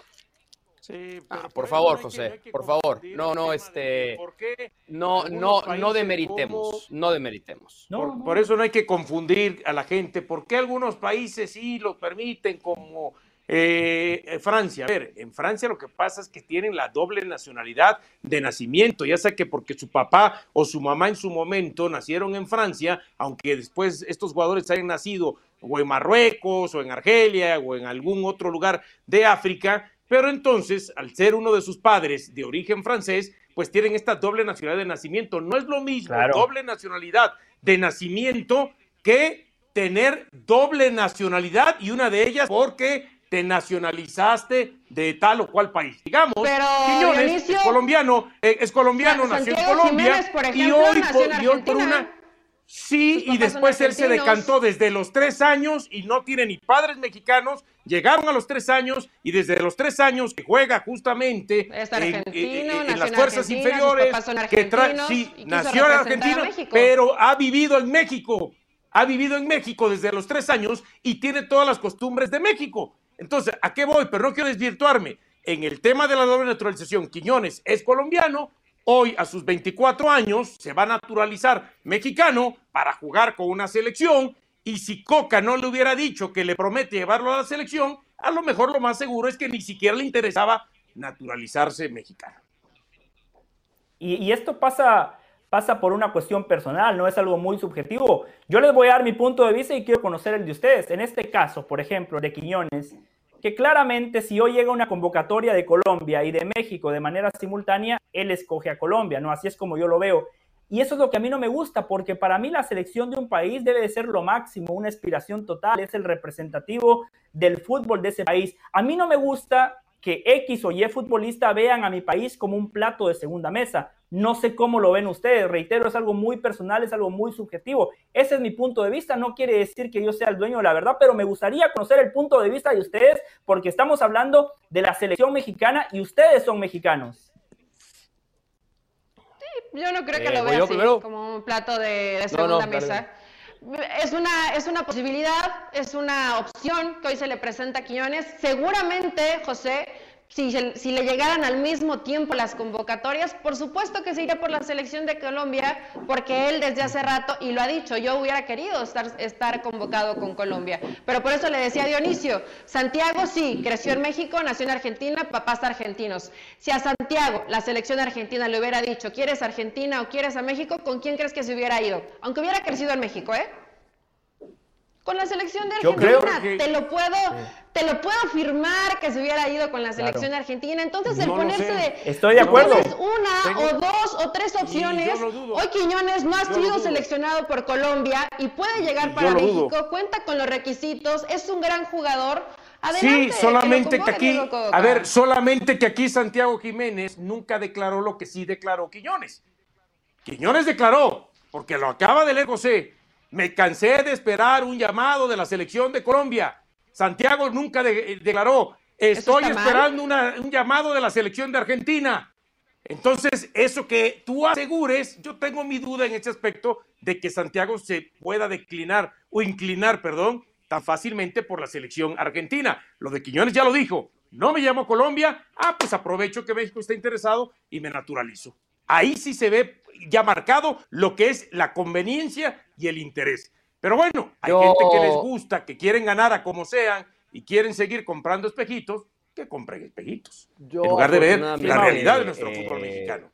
Sí,
Ah, por favor,
no hay que-
José,
que
por favor. No, no, este,
de por qué
No, no, no demeritemos,
como-
no demeritemos.
No,
por,
no.
por eso no hay que confundir a la gente. ¿Por qué algunos países sí lo permiten, como eh, eh, Francia? A ver, en Francia lo que pasa es que tienen la doble nacionalidad de nacimiento, ya sea que porque su papá o su mamá en su momento nacieron en Francia, aunque después estos jugadores hayan nacido o en Marruecos o en Argelia o en algún otro lugar de África, pero entonces, al ser uno de sus padres de origen francés, pues tienen esta doble nacionalidad de nacimiento. No es lo mismo
Claro.
doble nacionalidad de nacimiento que tener doble nacionalidad y una de ellas porque te nacionalizaste de tal o cual país. Digamos,
Pero,
Quiñones
Dionisio-
es colombiano, eh, es colombiano, nació en Colombia
Jiménez, por
y hoy,
nació
por,
en
y hoy por una Sí, y después él se decantó desde los tres años y no tiene ni padres mexicanos. Llegaron a los tres años y desde los tres años que juega justamente en, en
nació
las fuerzas
Argentina,
inferiores. que sí, nació en Argentina, pero ha vivido en México. Ha vivido en México desde los tres años y tiene todas las costumbres de México. Entonces, ¿a qué voy? Pero no quiero desvirtuarme. En el tema de la doble naturalización, Quiñones es colombiano, hoy a sus 24 años se va a naturalizar mexicano para jugar con una selección y si Coca no le hubiera dicho que le promete llevarlo a la selección, a lo mejor lo más seguro es que ni siquiera le interesaba naturalizarse mexicano.
Y, esto pasa, pasa por una cuestión personal, no es algo muy subjetivo. Yo les voy a dar mi punto de vista y quiero conocer el de ustedes. En este caso, por ejemplo, de Quiñones, que claramente si hoy llega una convocatoria de Colombia y de México de manera simultánea, él escoge a Colombia, ¿no? Así es como yo lo veo. Y eso es lo que a mí no me gusta, porque para mí la selección de un país debe de ser lo máximo, una aspiración total, es el representativo del fútbol de ese país. A mí no me gusta que X o Y futbolista vean a mi país como un plato de segunda mesa. No sé cómo lo ven ustedes, reitero, es algo muy personal, es algo muy subjetivo. Ese es mi punto de vista, no quiere decir que yo sea el dueño de la verdad, pero me gustaría conocer el punto de vista de ustedes porque estamos hablando de la selección mexicana y ustedes son mexicanos.
yo no creo que lo vea así, como un plato de, segunda mesa. Es una, es una posibilidad, es una opción que hoy se le presenta a Quiñones. Seguramente, José, si, si, le llegaran al mismo tiempo las convocatorias, por supuesto que se iría por la selección de Colombia, porque él desde hace rato, y lo ha dicho, yo hubiera querido estar, estar convocado con Colombia. Pero por eso le decía Dionisio, Santiago sí, creció en México, nació en Argentina, papás argentinos. Si a Santiago, la selección argentina, le hubiera dicho, ¿quieres Argentina o quieres a México? ¿Con quién crees que se hubiera ido? Aunque hubiera crecido en México, ¿eh? Con la selección de Argentina, te lo puedo, te lo puedo afirmar que se hubiera ido con la selección de Argentina. Entonces, el ponerse de
Estoy de acuerdo.
una o dos o tres opciones. Hoy Quiñones no ha sido seleccionado por Colombia y puede llegar para México, cuenta con los requisitos, es un gran jugador. Adelante,
sí, solamente que aquí, a ver, solamente que aquí Santiago Jiménez nunca declaró lo que sí declaró Quiñones. Quiñones declaró, porque lo acaba de leer José, me cansé de esperar un llamado de la selección de Colombia. Santiago nunca declaró, estoy esperando un llamado de la selección de Argentina. Entonces, eso que tú asegures, yo tengo mi duda en ese aspecto de que Santiago se pueda declinar o inclinar, perdón, tan fácilmente por la selección argentina. Lo de Quiñones ya lo dijo, no me llamo Colombia, ah, pues aprovecho que México está interesado y me naturalizo. Ahí sí se ve ya marcado lo que es la conveniencia y el interés. Pero bueno, hay gente que les gusta, que quieren ganar a como sean y quieren seguir comprando espejitos, que compren espejitos. en lugar de ver la realidad de nuestro fútbol eh, mexicano.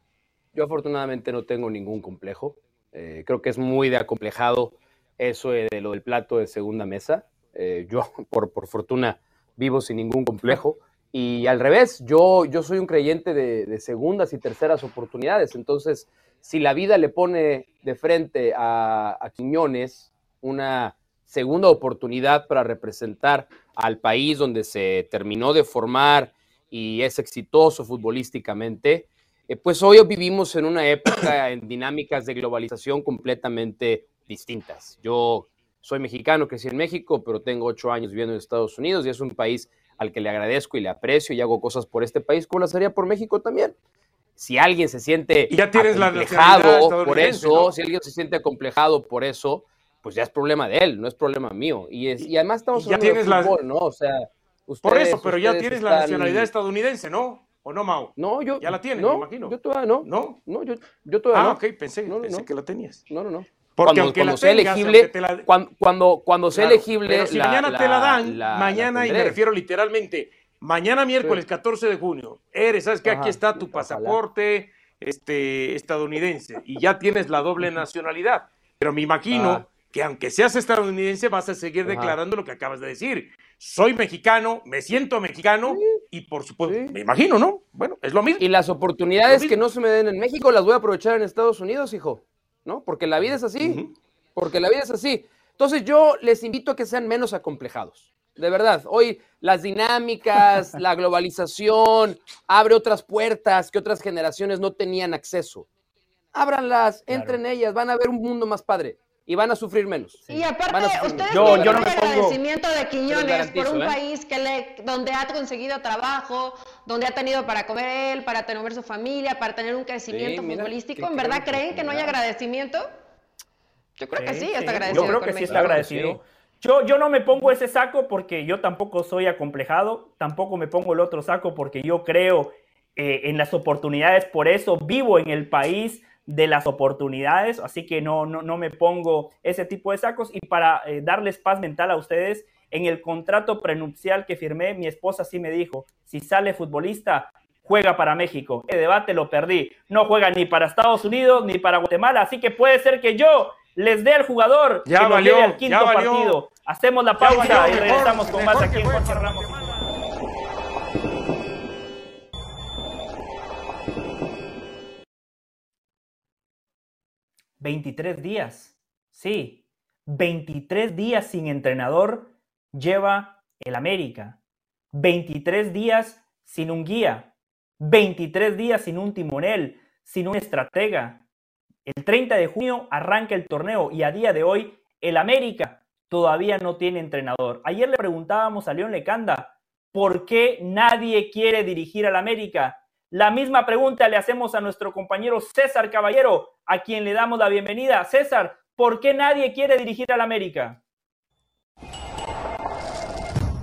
Yo afortunadamente no tengo ningún complejo. Eh, creo que es muy de acomplejado eso de, lo del plato de segunda mesa. Eh, yo, por, por fortuna, vivo sin ningún complejo. Y al revés, yo, yo soy un creyente de, segundas y terceras oportunidades. Entonces, si la vida le pone de frente a, Quiñones una segunda oportunidad para representar al país donde se terminó de formar y es exitoso futbolísticamente, eh, pues hoy vivimos en una época en dinámicas de globalización completamente distintas. Yo soy mexicano, crecí en México, pero tengo ocho años viviendo en Estados Unidos y es un país al que le agradezco y le aprecio y hago cosas por este país, como las haría por México también. Si alguien se siente
ya tienes
acomplejado por eso, si alguien se siente acomplejado por eso, pues ya es problema de él, no es problema mío. Y, es, y además estamos
hablando de fútbol, ¿no? O sea, por eso, pero ya tienes la nacionalidad estadounidense, ¿no? ¿O no, Mau?
No, yo.
Ya la tienes,
no,
me imagino.
Yo todavía no.
¿No?
No, yo, yo todavía
ah,
no.
ok, pensé, no, pensé que la tenías.
No, no, no.
Porque cuando,
cuando sea elegible, cuando, cuando, sea elegible.
Pero si mañana te la dan, mañana, y me refiero literalmente, mañana miércoles 14 de junio, eres, sabes que aquí está tu pasaporte este, estadounidense y ya tienes la doble nacionalidad. Pero me imagino que aunque seas estadounidense, vas a seguir declarando lo que acabas de decir. Soy mexicano, me siento mexicano y por supuesto, me imagino, ¿no? Bueno, es lo mismo.
Y las oportunidades que no se me den en México las voy a aprovechar en Estados Unidos, hijo. ¿no? Porque la vida es así, porque la vida es así. Entonces yo les invito a que sean menos acomplejados. De verdad, hoy las dinámicas, la globalización abre otras puertas que otras generaciones no tenían acceso. Ábranlas, entren ellas, van a ver un mundo más padre y van a sufrir menos.
Y aparte, ustedes yo, yo no me agradecimiento de Quiñones por un país que le, donde ha conseguido trabajo, donde ha tenido para comer él, para tener su familia, para tener un crecimiento futbolístico. ¿En verdad creen que no hay agradecimiento? Yo creo que sí, está agradecido.
Yo creo que sí está agradecido. Yo, no me pongo ese saco porque yo tampoco soy acomplejado, tampoco me pongo el otro saco porque yo creo eh, en las oportunidades, por eso vivo en el país de las oportunidades, así que no, no, no me pongo ese tipo de sacos. Y para eh, darles paz mental a ustedes, en el contrato prenupcial que firmé, mi esposa sí me dijo, si sale futbolista, juega para México. El debate lo perdí. No juega ni para Estados Unidos ni para Guatemala, así que puede ser que yo les dé al jugador
ya
que
valió,
lo lleve al quinto partido. Hacemos la pausa y regresamos con más aquí en Jorge Ramos. 23 días. Sí, 23 días sin entrenador lleva el América. 23 días sin un guía. 23 días sin un timonel, sin un estratega. El 30 de junio arranca el torneo y a día de hoy el América todavía no tiene entrenador. Ayer le preguntábamos a León Lecanda, ¿por qué nadie quiere dirigir al América? La misma pregunta le hacemos a nuestro compañero César Caballero, a quien le damos la bienvenida. César, ¿por qué nadie quiere dirigir al América?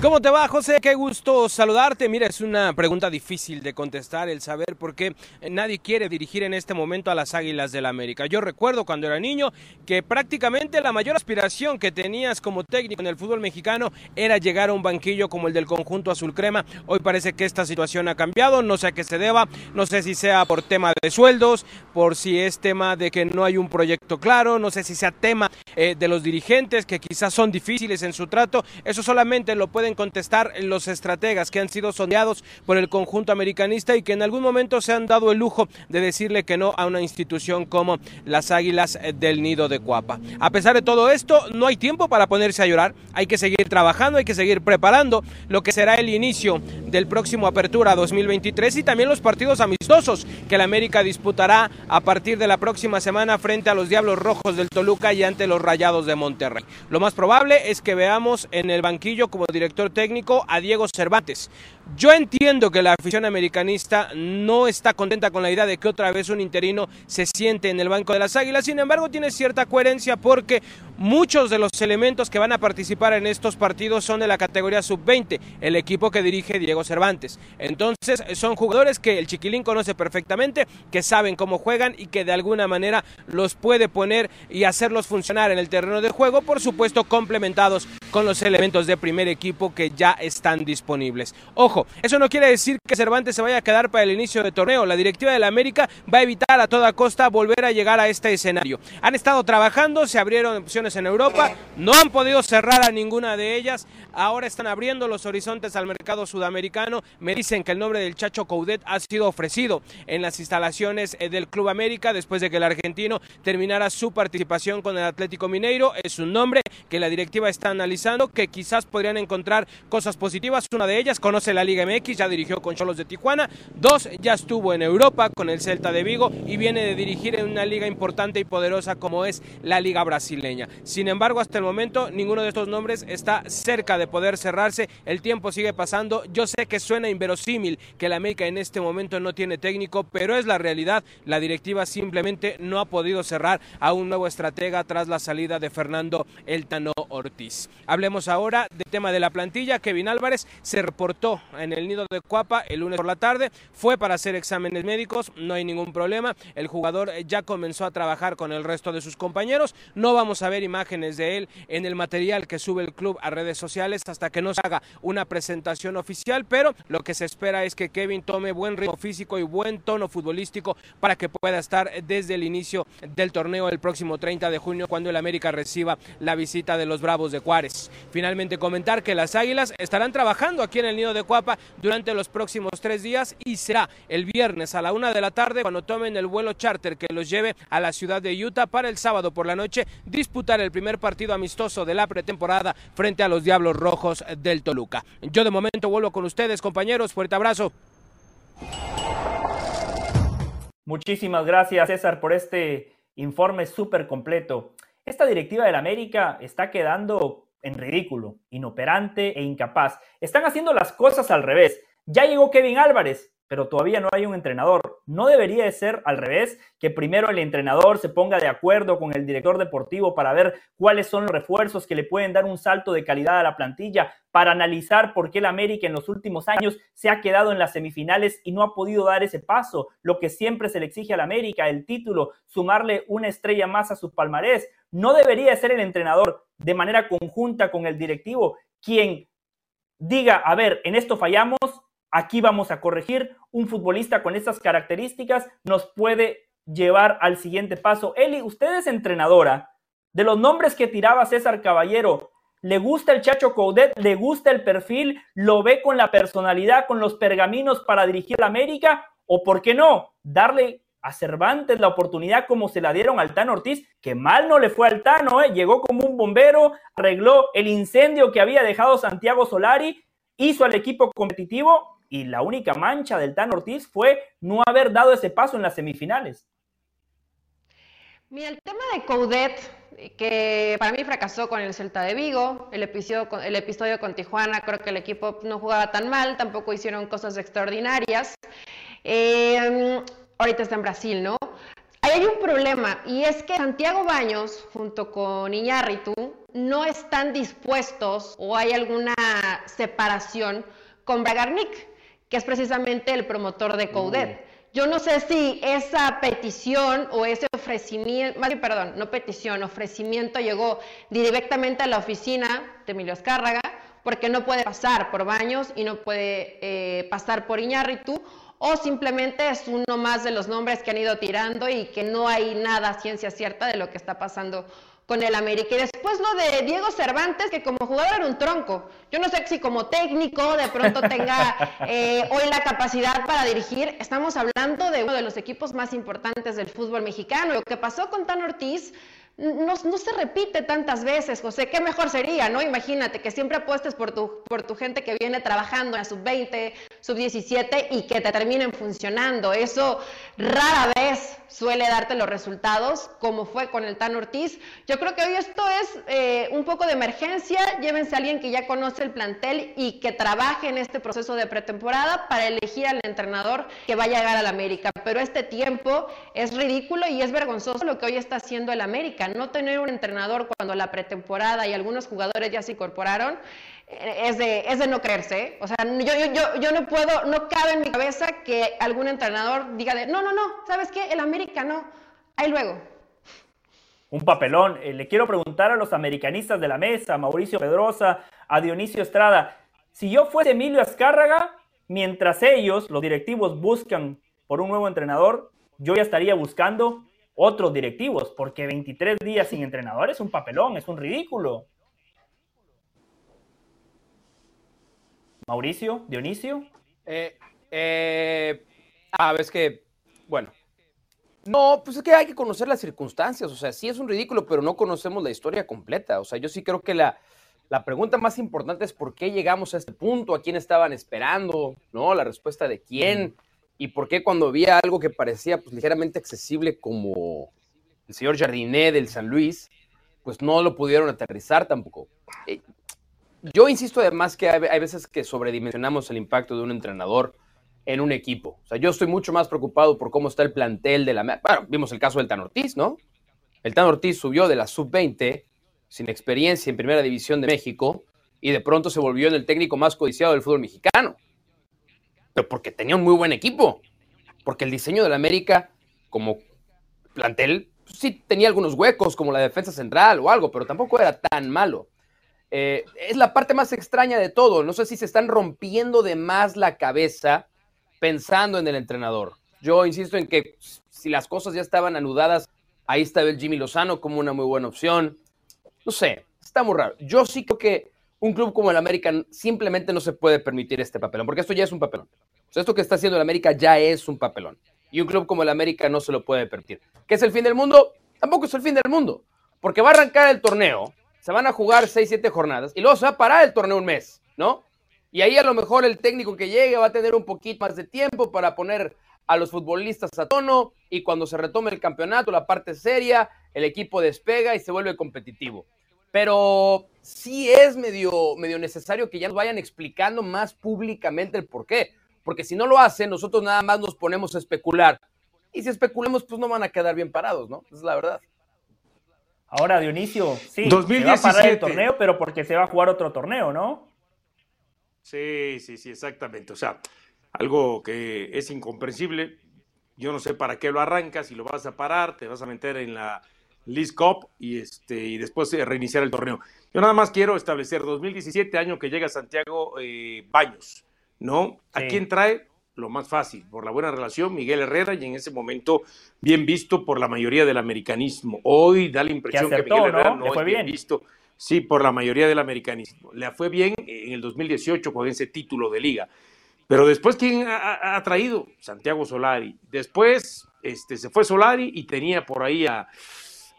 ¿Cómo te va, José? Qué gusto saludarte. Mira, es una pregunta difícil de contestar, el saber por qué nadie quiere dirigir en este momento a las Águilas del la América. Yo recuerdo cuando era niño que prácticamente la mayor aspiración que tenías como técnico en el fútbol mexicano era llegar a un banquillo como el del conjunto azul crema. Hoy parece que esta situación ha cambiado, no sé a qué se deba, no sé si sea por tema de sueldos, por si es tema de que no hay un proyecto claro, no sé si sea tema eh, de los dirigentes que quizás son difíciles en su trato. Eso solamente lo pueden contestar los estrategas que han sido sondeados por el conjunto americanista y que en algún momento se han dado el lujo de decirle que no a una institución como las Águilas del Nido de Cuapa. A pesar de todo esto, no hay tiempo para ponerse a llorar, hay que seguir trabajando, hay que seguir preparando lo que será el inicio del próximo Apertura 2023 y también los partidos amistosos que el América disputará a partir de la próxima semana frente a los Diablos Rojos del Toluca y ante los Rayados de Monterrey. Lo más probable es que veamos en el banquillo como director técnico a Diego Cervantes. Yo entiendo que la afición americanista no está contenta con la idea de que otra vez un interino se siente en el banco de las Águilas, sin embargo tiene cierta coherencia porque muchos de los elementos que van a participar en estos partidos son de la categoría sub-20, el equipo que dirige Diego Cervantes. Entonces son jugadores que el chiquilín conoce perfectamente, que saben cómo juegan y que de alguna manera los puede poner y hacerlos funcionar en el terreno de juego, por supuesto complementados con los elementos de primer equipo que ya están disponibles. Ojo, eso no quiere decir que Cervantes se vaya a quedar para el inicio de torneo. La directiva de la América va a evitar a toda costa volver a llegar a este escenario. Han estado trabajando, se abrieron opciones en Europa, no han podido cerrar a ninguna de ellas. Ahora están abriendo los horizontes al mercado sudamericano. Me dicen que el nombre del Chacho Coudet ha sido ofrecido en las instalaciones eh, del Club América después de que el argentino terminara su participación con el Atlético Mineiro. Es un nombre que la directiva está analizando, que quizás podrían encontrar cosas positivas. Una de ellas conoce la Liga MX, ya dirigió con Cholos de Tijuana. Dos, ya estuvo en Europa con el Celta de Vigo y viene de dirigir en una liga importante y poderosa como es la Liga Brasileña. Sin embargo, hasta el momento ninguno de estos nombres está cerca de poder cerrarse. El tiempo sigue pasando. Yo sé que suena inverosímil que la América en este momento no tiene técnico, pero es la realidad. La directiva simplemente no ha podido cerrar a un nuevo estratega tras la salida de Fernando El Tano Ortiz. Hablemos ahora del tema de la plantilla. Kevin Álvarez se reportó en el nido de Cuapa el lunes por la tarde. Fue para hacer exámenes médicos, no hay ningún problema. El jugador ya comenzó a trabajar con el resto de sus compañeros. No vamos a ver imágenes de él en el material que sube el club a redes sociales hasta que no se haga una presentación oficial, pero lo que se espera es que Kevin tome buen ritmo físico y buen tono futbolístico para que pueda estar desde el inicio del torneo el próximo 30 de junio cuando el América reciba la visita de los Bravos de Juárez. Finalmente comentar que las Águilas estarán trabajando aquí en el nido de Cuapa durante los próximos tres días y será el viernes a la una de la tarde cuando tomen el vuelo charter que los lleve a la ciudad de Utah para el sábado por la noche disputar el primer partido amistoso de la pretemporada frente a los Diablos Rojos del Toluca. Yo de momento vuelvo con ustedes, compañeros. Fuerte abrazo.
Muchísimas gracias, César, por este informe súper completo. Esta directiva del América está quedando en ridículo, inoperante e incapaz. Están haciendo las cosas al revés. Ya llegó Kevin Álvarez, pero todavía no hay un entrenador. ¿No debería de ser al revés? Que primero el entrenador se ponga de acuerdo con el director deportivo para ver cuáles son los refuerzos que le pueden dar un salto de calidad a la plantilla, para analizar por qué el América en los últimos años se ha quedado en las semifinales y no ha podido dar ese paso, lo que siempre se le exige al América, el título, sumarle una estrella más a su palmarés. No debería ser el entrenador de manera conjunta con el directivo quien diga, a ver, en esto fallamos, aquí vamos a corregir, un futbolista con estas características nos puede llevar al siguiente paso. Eli, usted es entrenadora. De los nombres que tiraba César Caballero, ¿le gusta el Chacho Coudet? ¿Le gusta el perfil? ¿Lo ve con la personalidad, con los pergaminos para dirigir la América? ¿O por qué no? Darle a Cervantes la oportunidad como se la dieron al Tano Ortiz, que mal no le fue al Tano, ¿eh? llegó como un bombero, arregló el incendio que había dejado Santiago Solari, hizo al equipo competitivo y la única mancha del Tan Ortiz fue no haber dado ese paso en las semifinales.
Mira, el tema de Coudet, que para mí fracasó con el Celta de Vigo, el episodio, el episodio con Tijuana, creo que el equipo no jugaba tan mal, tampoco hicieron cosas extraordinarias. Eh, ahorita está en Brasil, ¿no? Ahí hay un problema y es que Santiago Baños junto con Iñárritu no están dispuestos o hay alguna separación con Bragarnik que es precisamente el promotor de Coudet. Yo no sé si esa petición o ese ofrecimiento, más bien, perdón, no petición, ofrecimiento llegó directamente a la oficina de Emilio Azcárraga, porque no puede pasar por Baños y no puede eh, pasar por Iñárritu, o simplemente es uno más de los nombres que han ido tirando y que no hay nada ciencia cierta de lo que está pasando con el América. Y después lo de Diego Cervantes, que como jugador era un tronco. Yo no sé si como técnico de pronto tenga eh, hoy la capacidad para dirigir. Estamos hablando de uno de los equipos más importantes del fútbol mexicano. Lo que pasó con Tan Ortiz no, se repite tantas veces, José. ¿Qué mejor sería, no? Imagínate que siempre apuestes por tu, por tu gente que viene trabajando en la sub-20, sub-17 y que te terminen funcionando. Eso rara vez suele darte los resultados, como fue con el Tan Ortiz. Yo creo que hoy esto es eh, un poco de emergencia. Llévense a alguien que ya conoce el plantel y que trabaje en este proceso de pretemporada para elegir al entrenador que va a llegar al América. Pero este tiempo es ridículo y es vergonzoso lo que hoy está haciendo el América no tener un entrenador cuando la pretemporada y algunos jugadores ya se incorporaron, es de, es de no creerse. ¿eh? O sea, yo, yo, yo, no puedo, no cabe en mi cabeza que algún entrenador diga de, no, no, no, ¿sabes qué? El América no. Ahí luego.
Un papelón. Eh, le quiero preguntar a los americanistas de la mesa, Mauricio Pedrosa, a Dionisio Estrada, si yo fuese Emilio Azcárraga, mientras ellos, los directivos, buscan por un nuevo entrenador, yo ya estaría buscando otros directivos, porque 23 días sin entrenador es un papelón, es un ridículo. Mauricio, Dionisio.
Eh, eh, ah, que, bueno, no, pues es que hay que conocer las circunstancias, o sea, sí es un ridículo, pero no conocemos la historia completa, o sea, yo sí creo que la, la pregunta más importante es por qué llegamos a este punto, a quién estaban esperando, ¿no? La respuesta de quién y por qué cuando había algo que parecía pues, ligeramente accesible como el señor Jardinet del San Luis, pues no lo pudieron aterrizar tampoco. Yo insisto además que hay, veces que sobredimensionamos el impacto de un entrenador en un equipo. O sea, yo estoy mucho más preocupado por cómo está el plantel de la... Bueno, vimos el caso del Tan Ortiz, ¿no? El Tan Ortiz subió de la sub-20 sin experiencia en Primera División de México y de pronto se volvió en el técnico más codiciado del fútbol mexicano pero porque tenía un muy buen equipo. Porque el diseño del América, como plantel, pues sí tenía algunos huecos, como la defensa central o algo, pero tampoco era tan malo. Eh, es la parte más extraña de todo. No sé si se están rompiendo de más la cabeza pensando en el entrenador. Yo insisto en que si las cosas ya estaban anudadas, ahí estaba el Jimmy Lozano como una muy buena opción. No sé, está muy raro. Yo sí creo que un club como el América simplemente no se puede permitir este papelón, porque esto ya es un papelón. Esto que está haciendo el América ya es un papelón. Y un club como el América no se lo puede permitir. ¿Qué es el fin del mundo? Tampoco es el fin del mundo, porque va a arrancar el torneo, se van a jugar 6, 7 jornadas y luego se va a parar el torneo un mes, ¿no? Y ahí a lo mejor el técnico que llegue va a tener un poquito más de tiempo para poner a los futbolistas a tono y cuando se retome el campeonato, la parte seria, el equipo despega y se vuelve competitivo pero sí es medio, medio necesario que ya nos vayan explicando más públicamente el por qué. porque si no lo hace, nosotros nada más nos ponemos a especular. Y si especulamos, pues no van a quedar bien parados, ¿no? Es la verdad.
Ahora, Dionisio, sí,
2017.
se va a parar el torneo, pero porque se va a jugar otro torneo, ¿no?
Sí, sí, sí, exactamente. O sea, algo que es incomprensible. Yo no sé para qué lo arrancas y lo vas a parar, te vas a meter en la League Cup y, este, y después eh, reiniciar el torneo. Yo nada más quiero establecer 2017, año que llega Santiago eh, Baños, ¿no? ¿A quién trae? Lo más fácil, por la buena relación, Miguel Herrera, y en ese momento bien visto por la mayoría del americanismo. Hoy da la impresión que,
acertó,
Miguel. Herrera no
fue
es bien
bien.
visto. Sí, por la mayoría del americanismo. Le fue bien en el 2018 con ese título de liga. Pero después, ¿quién ha, ha- ha traído? Santiago Solari. Después este, se fue Solari y tenía por ahí a,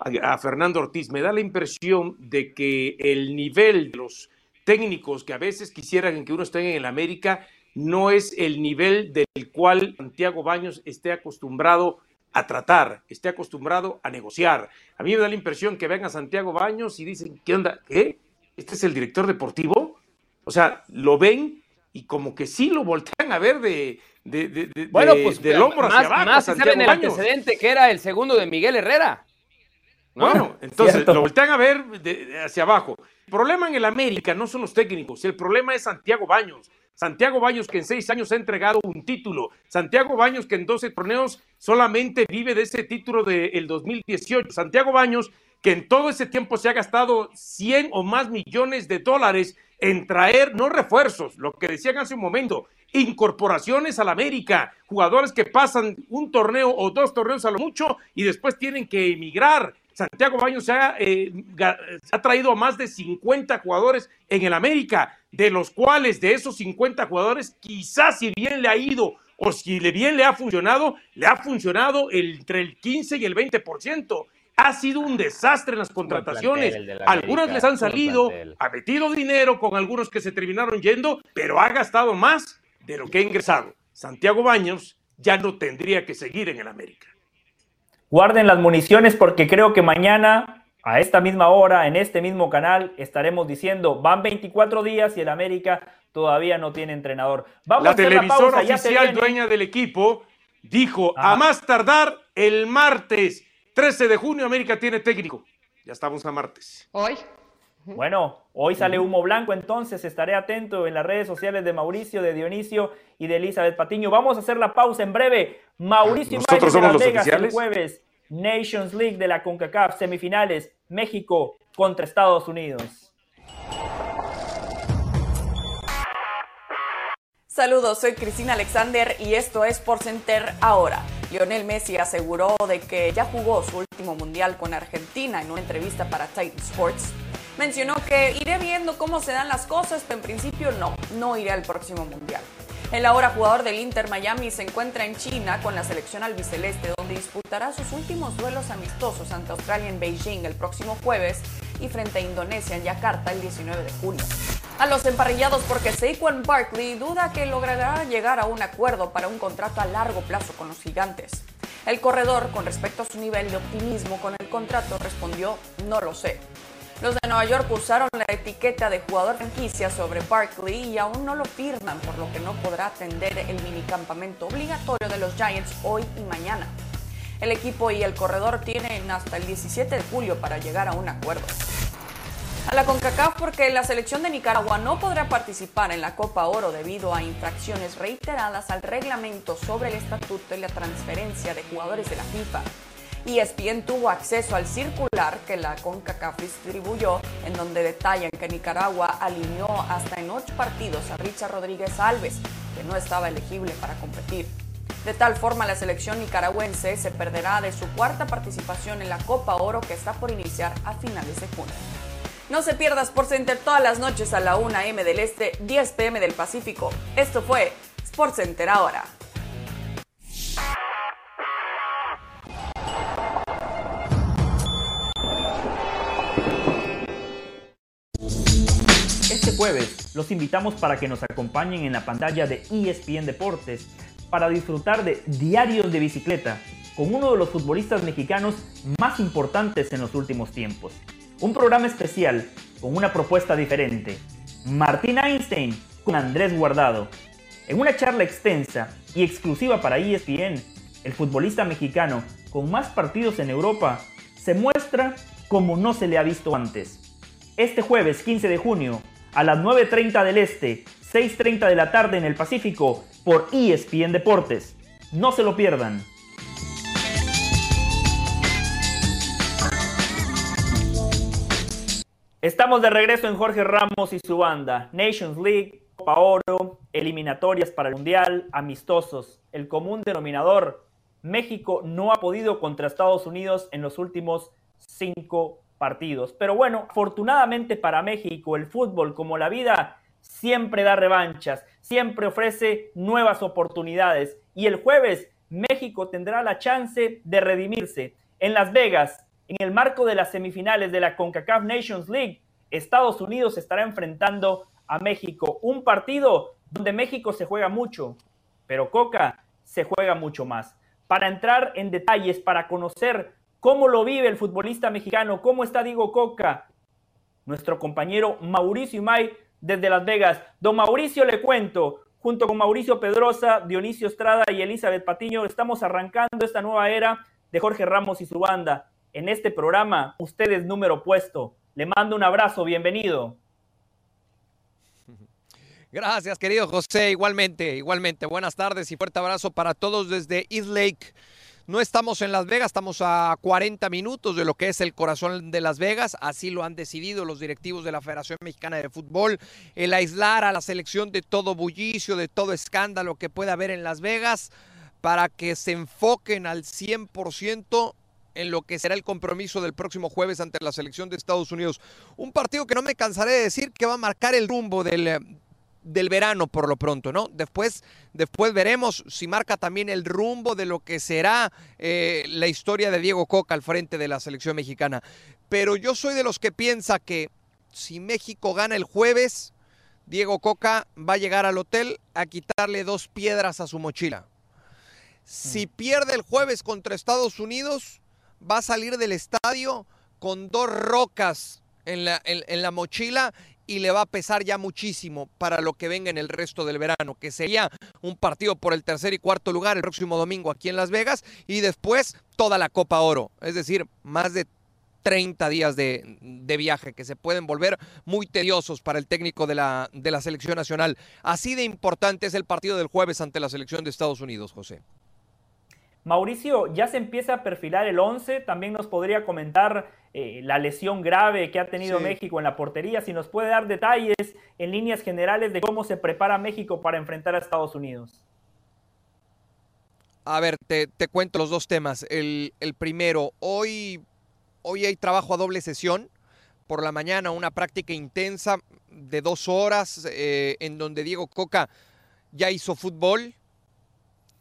a- a Fernando Ortiz. Me da la impresión de que el nivel de los técnicos que a veces quisieran que uno esté en el América no es el nivel del cual Santiago Baños esté acostumbrado a tratar, esté acostumbrado a negociar. A mí me da la impresión que ven a Santiago Baños y dicen, ¿qué onda? ¿Qué? ¿Este es el director deportivo? O sea, lo ven y como que sí lo voltean a ver de, de, de- de-
Bueno, pues
del hombro
más,
hacia abajo.
más
Santiago
saben el
Baños.
antecedente que era el segundo de Miguel Herrera. ¿no?
Bueno, entonces
Cierto.
lo voltean a ver de- de hacia abajo. El problema en el América no son los técnicos, el problema es Santiago Baños. Santiago Baños que en seis años ha entregado un título. Santiago Baños que en 12 torneos solamente vive de ese título del 2018. Santiago Baños que en todo ese tiempo se ha gastado 100 o más millones de dólares en traer, no refuerzos, lo que decían hace un momento, incorporaciones al América, jugadores que pasan un torneo o dos torneos a lo mucho y después tienen que emigrar. Santiago Baños se ha, eh, ha traído a más de 50 jugadores en el América, de los cuales de esos 50 jugadores, quizás si bien le ha ido o si le bien le ha funcionado, le ha funcionado entre el 15 y el 20%. Ha sido un desastre en las contrataciones. Algunas
América,
les han salido, ha metido dinero con algunos que se terminaron yendo, pero ha gastado más de lo que ha ingresado. Santiago Baños ya no tendría que seguir en el América.
Guarden las municiones porque creo que mañana, a esta misma hora, en este mismo canal, estaremos diciendo, van 24 días y el América todavía no tiene entrenador. Vamos a
La
hacer
televisora
pausa,
oficial dueña del equipo dijo,
Ajá.
a más tardar el martes 13 de junio América tiene técnico. Ya estamos a martes.
Hoy.
Bueno, hoy sale humo blanco, entonces estaré atento en las redes sociales de Mauricio, de Dionisio y de Elizabeth Patiño. Vamos a hacer la pausa en breve. Mauricio
Nosotros
Ibáñez de
somos
Las
los
Vegas el
oficiales.
jueves. Nations League de la CONCACAF, semifinales, México contra Estados Unidos.
Saludos, soy Cristina Alexander y esto es Por Center ahora. Lionel Messi aseguró de que ya jugó su último mundial con Argentina en una entrevista para Titan Sports. Mencionó que iré viendo cómo se dan las cosas, pero en principio no, no iré al próximo mundial. El ahora jugador del Inter Miami se encuentra en China con la selección albiceleste, donde disputará sus últimos duelos amistosos ante Australia en Beijing el próximo jueves y frente a Indonesia en Yakarta el 19 de junio. A los emparrillados porque Saquon Barkley duda que logrará llegar a un acuerdo para un contrato a largo plazo con los gigantes. El corredor, con respecto a su nivel de optimismo con el contrato, respondió, no lo sé. Los de Nueva York usaron la etiqueta de jugador franquicia sobre Barkley y aún no lo firman, por lo que no podrá atender el minicampamento obligatorio de los Giants hoy y mañana. El equipo y el corredor tienen hasta el 17 de julio para llegar a un acuerdo. A la CONCACAF porque la selección de Nicaragua no podrá participar en la Copa Oro debido a infracciones reiteradas al reglamento sobre el estatuto y la transferencia de jugadores de la FIFA. ESPN tuvo acceso al circular que la CONCACAF distribuyó, en donde detallan que Nicaragua alineó hasta en ocho partidos a Richard Rodríguez Alves, que no estaba elegible para competir. De tal forma, la selección nicaragüense se perderá de su cuarta participación en la Copa Oro que está por iniciar a finales de junio. No se pierda Sports Center todas las noches a la 1 m del Este, 10 pm del Pacífico. Esto fue Sports Center ahora.
Este jueves los invitamos para que nos acompañen en la pantalla de ESPN Deportes para disfrutar de Diarios de Bicicleta con uno de los futbolistas mexicanos más importantes en los últimos tiempos. Un programa especial con una propuesta diferente. Martín Einstein con Andrés Guardado. En una charla extensa y exclusiva para ESPN, el futbolista mexicano con más partidos en Europa se muestra como no se le ha visto antes. Este jueves 15 de junio, a las 9.30 del Este, 6.30 de la tarde en el Pacífico, por ESPN Deportes. No se lo pierdan. Estamos de regreso en Jorge Ramos y su banda. Nations League, Copa Oro, eliminatorias para el Mundial, amistosos. El común denominador, México no ha podido contra Estados Unidos en los últimos cinco partidos. Pero bueno, afortunadamente para México, el fútbol, como la vida, siempre da revanchas, siempre ofrece nuevas oportunidades. Y el jueves, México tendrá la chance de redimirse. En Las Vegas, en el marco de las semifinales de la CONCACAF Nations League, Estados Unidos estará enfrentando a México. Un partido donde México se juega mucho, pero Coca se juega mucho más. Para entrar en detalles, para conocer cómo lo vive el futbolista mexicano, cómo está Diego Coca, nuestro compañero Mauricio Imay desde Las Vegas. Don Mauricio, le cuento, junto con Mauricio Pedrosa, Dionisio Estrada y Elizabeth Patiño, estamos arrancando esta nueva era de Jorge Ramos y su banda en este programa. Usted es número puesto. Le mando un abrazo, bienvenido.
Gracias, querido José. Igualmente, igualmente. Buenas tardes y fuerte abrazo para todos desde East Lake. No estamos en Las Vegas, estamos a 40 minutos de lo que es el corazón de Las Vegas. Así lo han decidido los directivos de la Federación Mexicana de Fútbol. El aislar a la selección de todo bullicio, de todo escándalo que pueda haber en Las Vegas para que se enfoquen al 100% en lo que será el compromiso del próximo jueves ante la selección de Estados Unidos. Un partido que no me cansaré de decir que va a marcar el rumbo del, eh, del verano por lo pronto, ¿no? Después, después veremos si marca también el rumbo de lo que será eh, la historia de Diego Coca al frente de la selección mexicana. Pero yo soy de los que piensa que si México gana el jueves, Diego Coca va a llegar al hotel a quitarle dos piedras a su mochila. Si mm. pierde el jueves contra Estados Unidos, va a salir del estadio con dos rocas en la, en, la mochila y le va a pesar ya muchísimo para lo que venga en el resto del verano, que sería un partido por el tercer y cuarto lugar el próximo domingo aquí en Las Vegas y después toda la Copa Oro, es decir, más de 30 días de, de, viaje que se pueden volver muy tediosos para el técnico de la, de la selección nacional. Así de importante es el partido del jueves ante la selección de Estados Unidos, José.
Mauricio, ya se empieza a perfilar el 11, también nos podría comentar eh, la lesión grave que ha tenido México en la portería, si nos puede dar detalles en líneas generales de cómo se prepara México para enfrentar a Estados Unidos.
A ver, te, cuento los dos temas. El, primero, hoy, hoy hay trabajo a doble sesión. Por la mañana una práctica intensa de dos horas eh, en donde Diego Coca ya hizo fútbol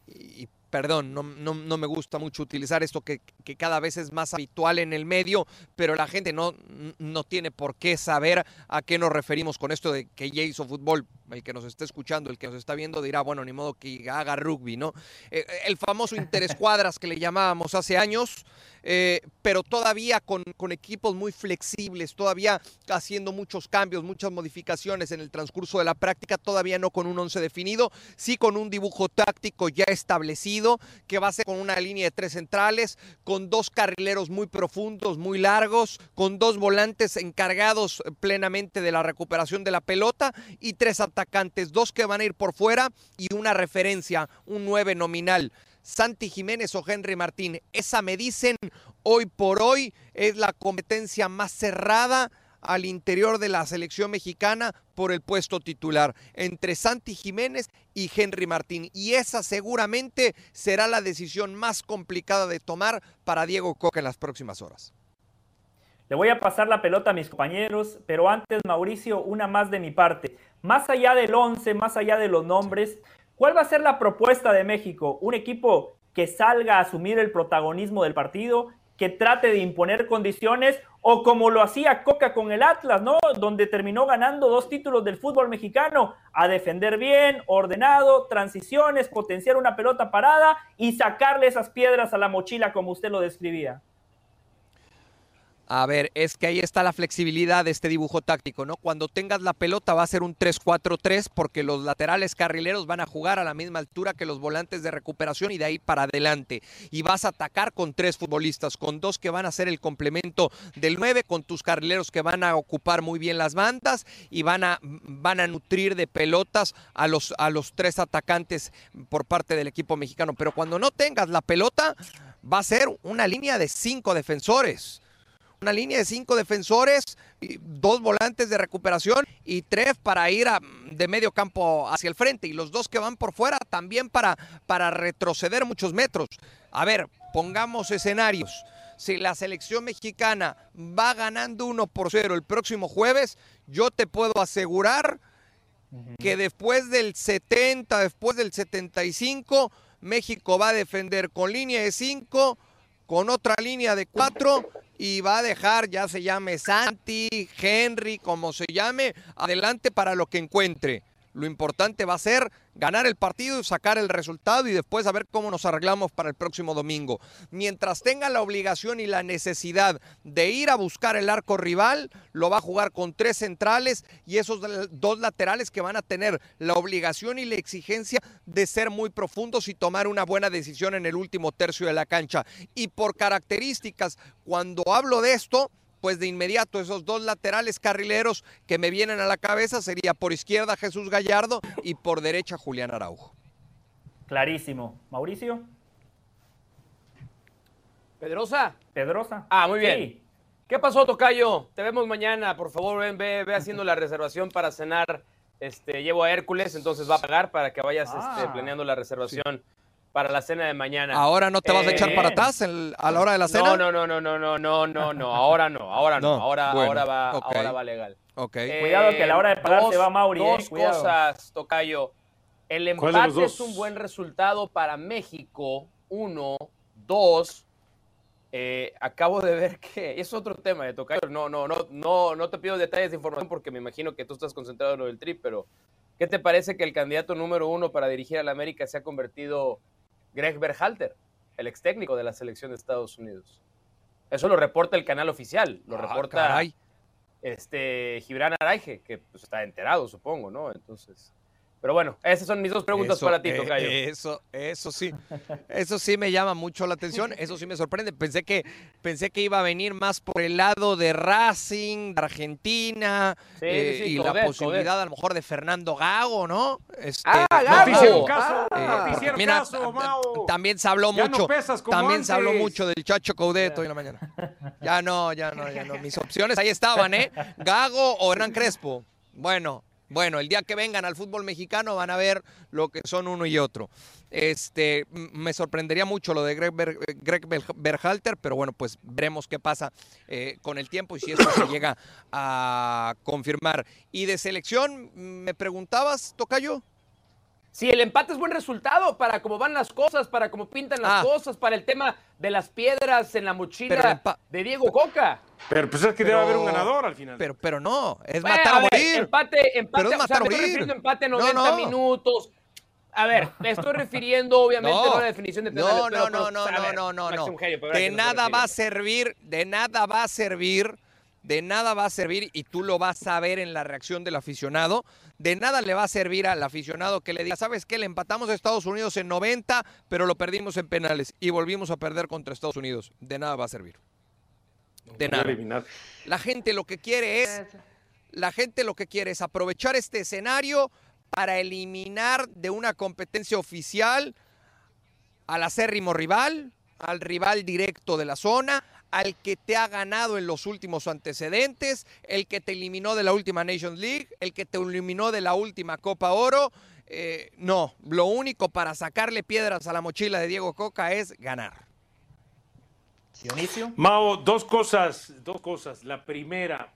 y perdón, no, no, me gusta mucho utilizar esto que, que, cada vez es más habitual en el medio, pero la gente no, no tiene por qué saber a qué nos referimos con esto de que hizo fútbol. El que nos esté escuchando, el que nos está viendo dirá, bueno, ni modo que haga rugby, ¿no? Eh, el famoso interescuadras que le llamábamos hace años, eh, pero todavía con, con, equipos muy flexibles, todavía haciendo muchos cambios, muchas modificaciones en el transcurso de la práctica, todavía no con un once definido, sí con un dibujo táctico ya establecido, que va a ser con una línea de tres centrales, con dos carrileros muy profundos, muy largos, con dos volantes encargados plenamente de la recuperación de la pelota y tres atacantes, dos que van a ir por fuera y una referencia, un nueve nominal. Santi Jiménez o Henry Martín. Esa me dicen hoy por hoy es la competencia más cerrada al interior de la selección mexicana por el puesto titular entre Santi Jiménez y Henry Martín. Y esa seguramente será la decisión más complicada de tomar para Diego Coca en las próximas horas.
Le voy a pasar la pelota a mis compañeros, pero antes, Mauricio, una más de mi parte. Más allá del 11, más allá de los nombres, ¿cuál va a ser la propuesta de México? ¿Un equipo que salga a asumir el protagonismo del partido, que trate de imponer condiciones o como lo hacía Coca con el Atlas, ¿no? Donde terminó ganando dos títulos del fútbol mexicano, a defender bien, ordenado, transiciones, potenciar una pelota parada y sacarle esas piedras a la mochila como usted lo describía.
A ver, es que ahí está la flexibilidad de este dibujo táctico, ¿no? Cuando tengas la pelota va a ser un 3-4-3 porque los laterales carrileros van a jugar a la misma altura que los volantes de recuperación y de ahí para adelante. Y vas a atacar con tres futbolistas, con dos que van a ser el complemento del 9, con tus carrileros que van a ocupar muy bien las bandas y van a, van a nutrir de pelotas a los, a los tres atacantes por parte del equipo mexicano. Pero cuando no tengas la pelota, va a ser una línea de cinco defensores una línea de cinco defensores, dos volantes de recuperación y tres para ir de medio campo hacia el frente y los dos que van por fuera también para, para retroceder muchos metros. A ver, pongamos escenarios. Si la selección mexicana va ganando 1 por 0 el próximo jueves, yo te puedo asegurar que después del 70, después del 75, México va a defender con línea de 5, con otra línea de 4 y va a dejar, ya se llame Santi, Henry, como se llame, adelante para lo que encuentre. Lo importante va a ser ganar el partido, sacar el resultado y después a ver cómo nos arreglamos para el próximo domingo. Mientras tenga la obligación y la necesidad de ir a buscar el arco rival, lo va a jugar con tres centrales y esos dos laterales que van a tener la obligación y la exigencia de ser muy profundos y tomar una buena decisión en el último tercio de la cancha. Y por características, cuando hablo de esto, pues de inmediato esos dos laterales carrileros que me vienen a la cabeza sería por izquierda Jesús Gallardo y por derecha Julián Araujo.
Clarísimo. Mauricio.
Pedrosa.
Pedrosa.
Ah, muy bien. ¿Qué pasó, Tocayo? Te vemos mañana. Por favor, ven, ve, ve haciendo la reservación para cenar. Este, llevo a Hércules, entonces va a pagar para que vayas este, ah. planeando la reservación para la cena de mañana.
¿Ahora no te vas a echar para atrás a la hora de la cena?
No, no, no, no, no, no, no, no, ahora no, ahora no, ahora, ahora, va, ahora va legal.
Okay. Cuidado que a la hora de pagar se va Mauri.
Dos cosas, Tocayo. El empate es un buen resultado para México. Uno, dos. acabo de ver que es otro tema de Tocayo. No, no, no, no, no te pido detalles de información porque me imagino que tú estás concentrado en lo del trip, pero ¿qué te parece que el candidato número uno para dirigir a la América se ha convertido Greg Berhalter, el ex técnico de la selección de Estados Unidos. Eso lo reporta el canal oficial, lo ah, reporta este Gibran Araige, que pues, está enterado, supongo, ¿no? Entonces, pero bueno, esas son mis dos preguntas para ti, eh, Tocayo.
eso, eso sí, eso sí me llama mucho la atención, eso sí me sorprende. Pensé que, pensé que iba a venir más por el lado de Racing, de Argentina, eh, y la posibilidad a lo mejor de Fernando Gago, ¿no?
Este, ah, Gago.
caso,
eh, mira, también se habló mucho, también se habló mucho del Chacho Coudet hoy en la mañana. Ya no, ya no, ya no. Mis opciones ahí estaban, ¿eh? Gago o Hernán Crespo. Bueno, bueno, el día que vengan al fútbol mexicano van a ver lo que son uno y otro. Este, me sorprendería mucho lo de Greg, Berhalter, pero bueno, pues veremos qué pasa eh, con el tiempo y si esto se llega a confirmar. Y de selección, ¿me preguntabas, Tocayo?
Sí, el empate es buen resultado para cómo van las cosas, para cómo pintan las ah. cosas, para el tema de las piedras en la mochila de Diego Coca.
Pero pues es que debe haber un ganador al final.
Pero, pero no, es matar o morir.
Empate, empate, pero es matar o morir. empate 90 minutos. A ver, me estoy refiriendo obviamente a la definición de
penales. No, no, no, no, no, no, no, De nada va a servir, de nada va a servir de nada va a servir y tú lo vas a ver en la reacción del aficionado. De nada le va a servir al aficionado que le diga, ¿sabes qué? Le empatamos a Estados Unidos en 90, pero lo perdimos en penales y volvimos a perder contra Estados Unidos. De nada va a servir. De nada. La gente lo que quiere es la gente lo que quiere es aprovechar este escenario para eliminar de una competencia oficial al acérrimo rival, al rival directo de la zona, al que te ha ganado en los últimos antecedentes, el que te eliminó de la última Nations League, el que te eliminó de la última Copa Oro. Eh, no, lo único para sacarle piedras a la mochila de Diego Coca es ganar.
Dionisio. Mao, dos cosas, dos cosas. La primera,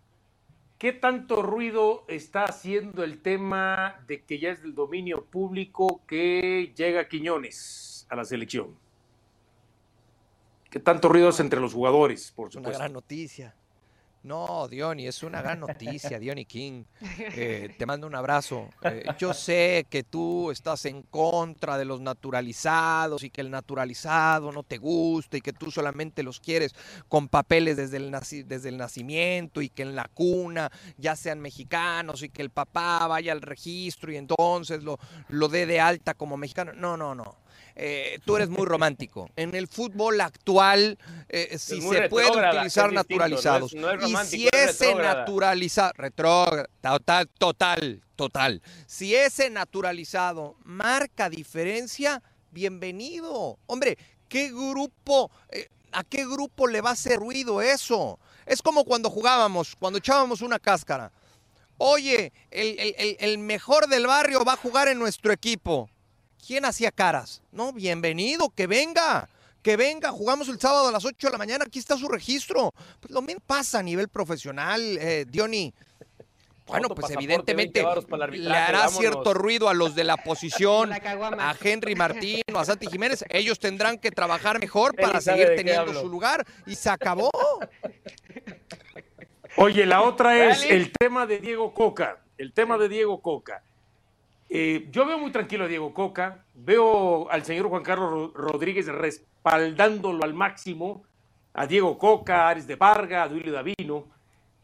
¿qué tanto ruido está haciendo el tema de que ya es del dominio público que llega Quiñones a la selección? ¿Qué tanto ruido es entre los jugadores, por supuesto?
Una gran noticia. No, Diony, es una gran noticia, Diony King. Eh, te mando un abrazo. Eh, yo sé que tú estás en contra de los naturalizados y que el naturalizado no te gusta y que tú solamente los quieres con papeles desde el, desde el nacimiento y que en la cuna ya sean mexicanos y que el papá vaya al registro y entonces lo, lo dé de alta como mexicano. No, no, no. Eh, tú eres muy romántico. En el fútbol actual, eh, si se puede utilizar naturalizados. y si ese naturalizado, total, total, total. Si ese naturalizado marca diferencia, bienvenido. Hombre, ¿qué grupo, eh, a qué grupo le va a hacer ruido eso? Es como cuando jugábamos, cuando echábamos una cáscara. Oye, el mejor del barrio va a jugar en nuestro equipo. ¿Quién hacía caras? No, bienvenido, que venga, que venga, jugamos el sábado a las 8 de la mañana, aquí está su registro. Pues lo mismo pasa a nivel profesional, eh, Diony. Bueno, pues evidentemente le hará cierto ruido a los de la posición, a Henry Martín o a Santi Jiménez. Ellos tendrán que trabajar mejor para seguir teniendo su lugar y se acabó.
Oye, la otra es el tema de Diego Coca. El tema de Diego Coca. Eh, yo veo muy tranquilo a Diego Coca, veo al señor Juan Carlos Rodríguez respaldándolo al máximo, a Diego Coca, a Ares de Parga, a Duilio Davino.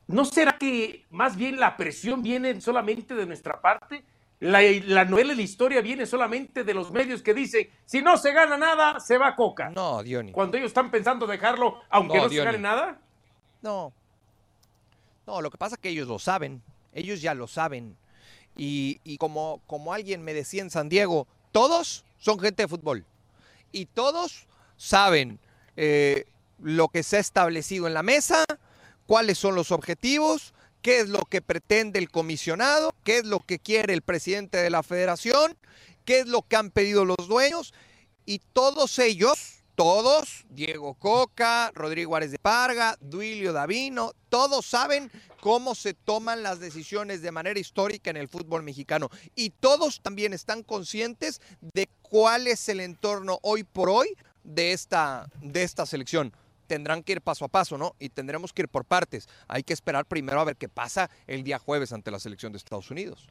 ¿No será que más bien la presión viene solamente de nuestra parte? La, novela y la historia viene solamente de los medios que dicen, si no se gana nada, se va Coca.
No, Diony.
Cuando ellos están pensando dejarlo, aunque no, se gane nada.
No. No, lo que pasa es que ellos lo saben. Ellos ya lo saben. Y, como, como alguien me decía en San Diego, todos son gente de fútbol. Y todos saben eh, lo que se ha establecido en la mesa, cuáles son los objetivos, qué es lo que pretende el comisionado, qué es lo que quiere el presidente de la federación, qué es lo que han pedido los dueños. Y todos ellos todos, Diego Coca, Rodrigo Árez de Parga, Duilio Davino, todos saben cómo se toman las decisiones de manera histórica en el fútbol mexicano. Y todos también están conscientes de cuál es el entorno hoy por hoy de esta, de esta selección. Tendrán que ir paso a paso, ¿no? Y tendremos que ir por partes. Hay que esperar primero a ver qué pasa el día jueves ante la selección de Estados Unidos.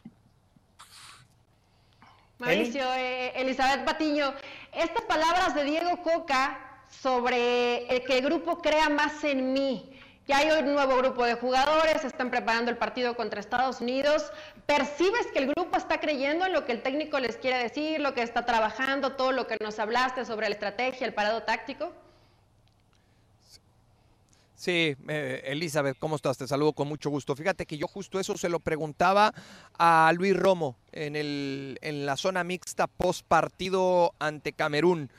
Mauricio, eh, Elizabeth Patiño, estas palabras de Diego Coca sobre el que el grupo crea más en mí. Ya hay un nuevo grupo de jugadores, están preparando el partido contra Estados Unidos. ¿Percibes que el grupo está creyendo en lo que el técnico les quiere decir, lo que está trabajando, todo lo que nos hablaste sobre la estrategia, el parado táctico?
Sí, eh, Elizabeth, ¿cómo estás? Te saludo con mucho gusto. Fíjate que yo justo eso se lo preguntaba a Luis Romo en, el, en la zona mixta post partido ante Camerún.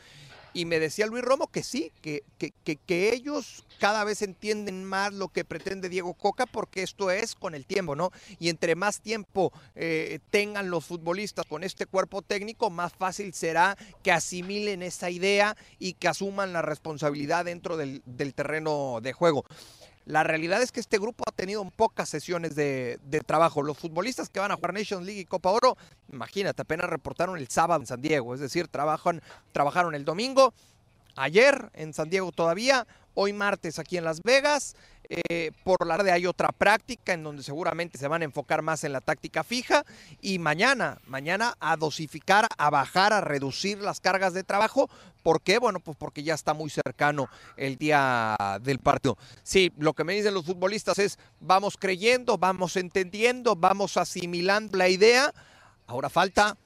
Y me decía Luis Romo que sí, que, que, ellos cada vez entienden más lo que pretende Diego Coca porque esto es con el tiempo, ¿no? Y entre más tiempo eh, tengan los futbolistas con este cuerpo técnico, más fácil será que asimilen esa idea y que asuman la responsabilidad dentro del, del terreno de juego. La realidad es que este grupo ha tenido pocas sesiones de, trabajo. Los futbolistas que van a jugar Nations League y Copa Oro, imagínate, apenas reportaron el sábado en San Diego, es decir, trabajan, trabajaron el domingo, ayer en San Diego todavía, hoy martes aquí en Las Vegas. Eh, por la tarde hay otra práctica en donde seguramente se van a enfocar más en la táctica fija y mañana, mañana a dosificar, a bajar, a reducir las cargas de trabajo. ¿Por qué? Bueno, pues porque ya está muy cercano el día del partido. Sí, lo que me dicen los futbolistas es vamos creyendo, vamos entendiendo, vamos asimilando la idea. Ahora falta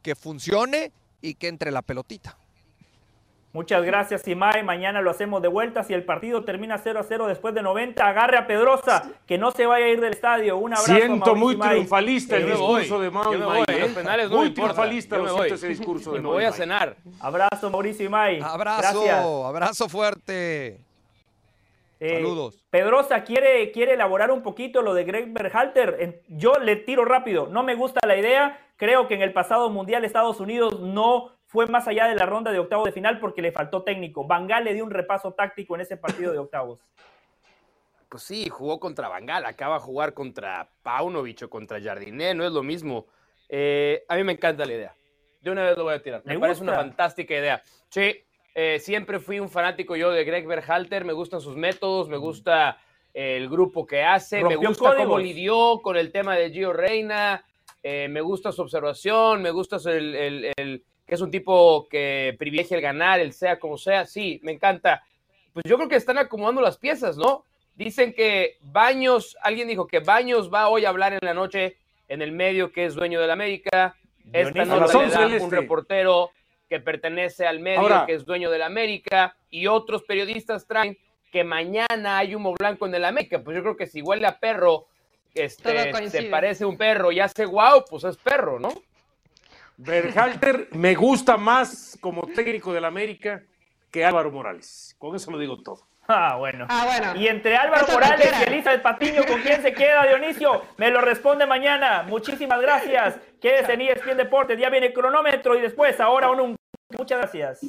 que funcione y que entre la pelotita.
Muchas gracias, Imai. Mañana lo hacemos de vuelta. Si el partido termina 0 a 0 después de 90, agarre a Pedrosa, que no se vaya a ir del estadio. Un abrazo.
Siento muy triunfalista el discurso de Mau
Imai. ¿eh? Los penales no muy triunfalista
lo siento ese discurso de
Me voy a cenar.
Abrazo, Mauricio Imay.
Abrazo, abrazo fuerte.
Eh, Saludos. Pedrosa quiere, quiere elaborar un poquito lo de Greg Berhalter. Yo le tiro rápido. No me gusta la idea. Creo que en el pasado mundial Estados Unidos no fue más allá de la ronda de octavos de final porque le faltó técnico. Bangal le dio un repaso táctico en ese partido de octavos.
Pues sí, jugó contra Bangal, acaba de jugar contra Paunovic o contra Jardiné, no es lo mismo. Eh, a mí me encanta la idea. De una vez lo voy a tirar. Me, parece una fantástica idea. Sí, eh, siempre fui un fanático yo de Greg Berhalter, me gustan sus métodos, me gusta el grupo que hace, me gusta cómo lidió con el tema de Gio Reina, eh, me gusta su observación, me gusta el, que es un tipo que privilegia el ganar, el sea como sea, sí, me encanta. Pues yo creo que están acomodando las piezas, ¿no? Dicen que Baños, alguien dijo que Baños va hoy a hablar en la noche en el medio que es dueño de la América. Esta noche le da un este. reportero que pertenece al medio que es dueño de la América y otros periodistas traen que mañana hay humo blanco en el América. Pues yo creo que si huele a perro, este, se parece un perro y hace guau, pues es perro, ¿no?
Berhalter me gusta más como técnico del América que Álvaro Morales. Con eso lo digo todo.
Ah, bueno. Ah, bueno. Y entre Álvaro Morales y Elisa del Patiño, ¿con quién se queda, Dionisio? Me lo responde mañana. Muchísimas gracias. Quédese en ESPN Deportes. Ya viene cronómetro y después, ahora un... Muchas gracias.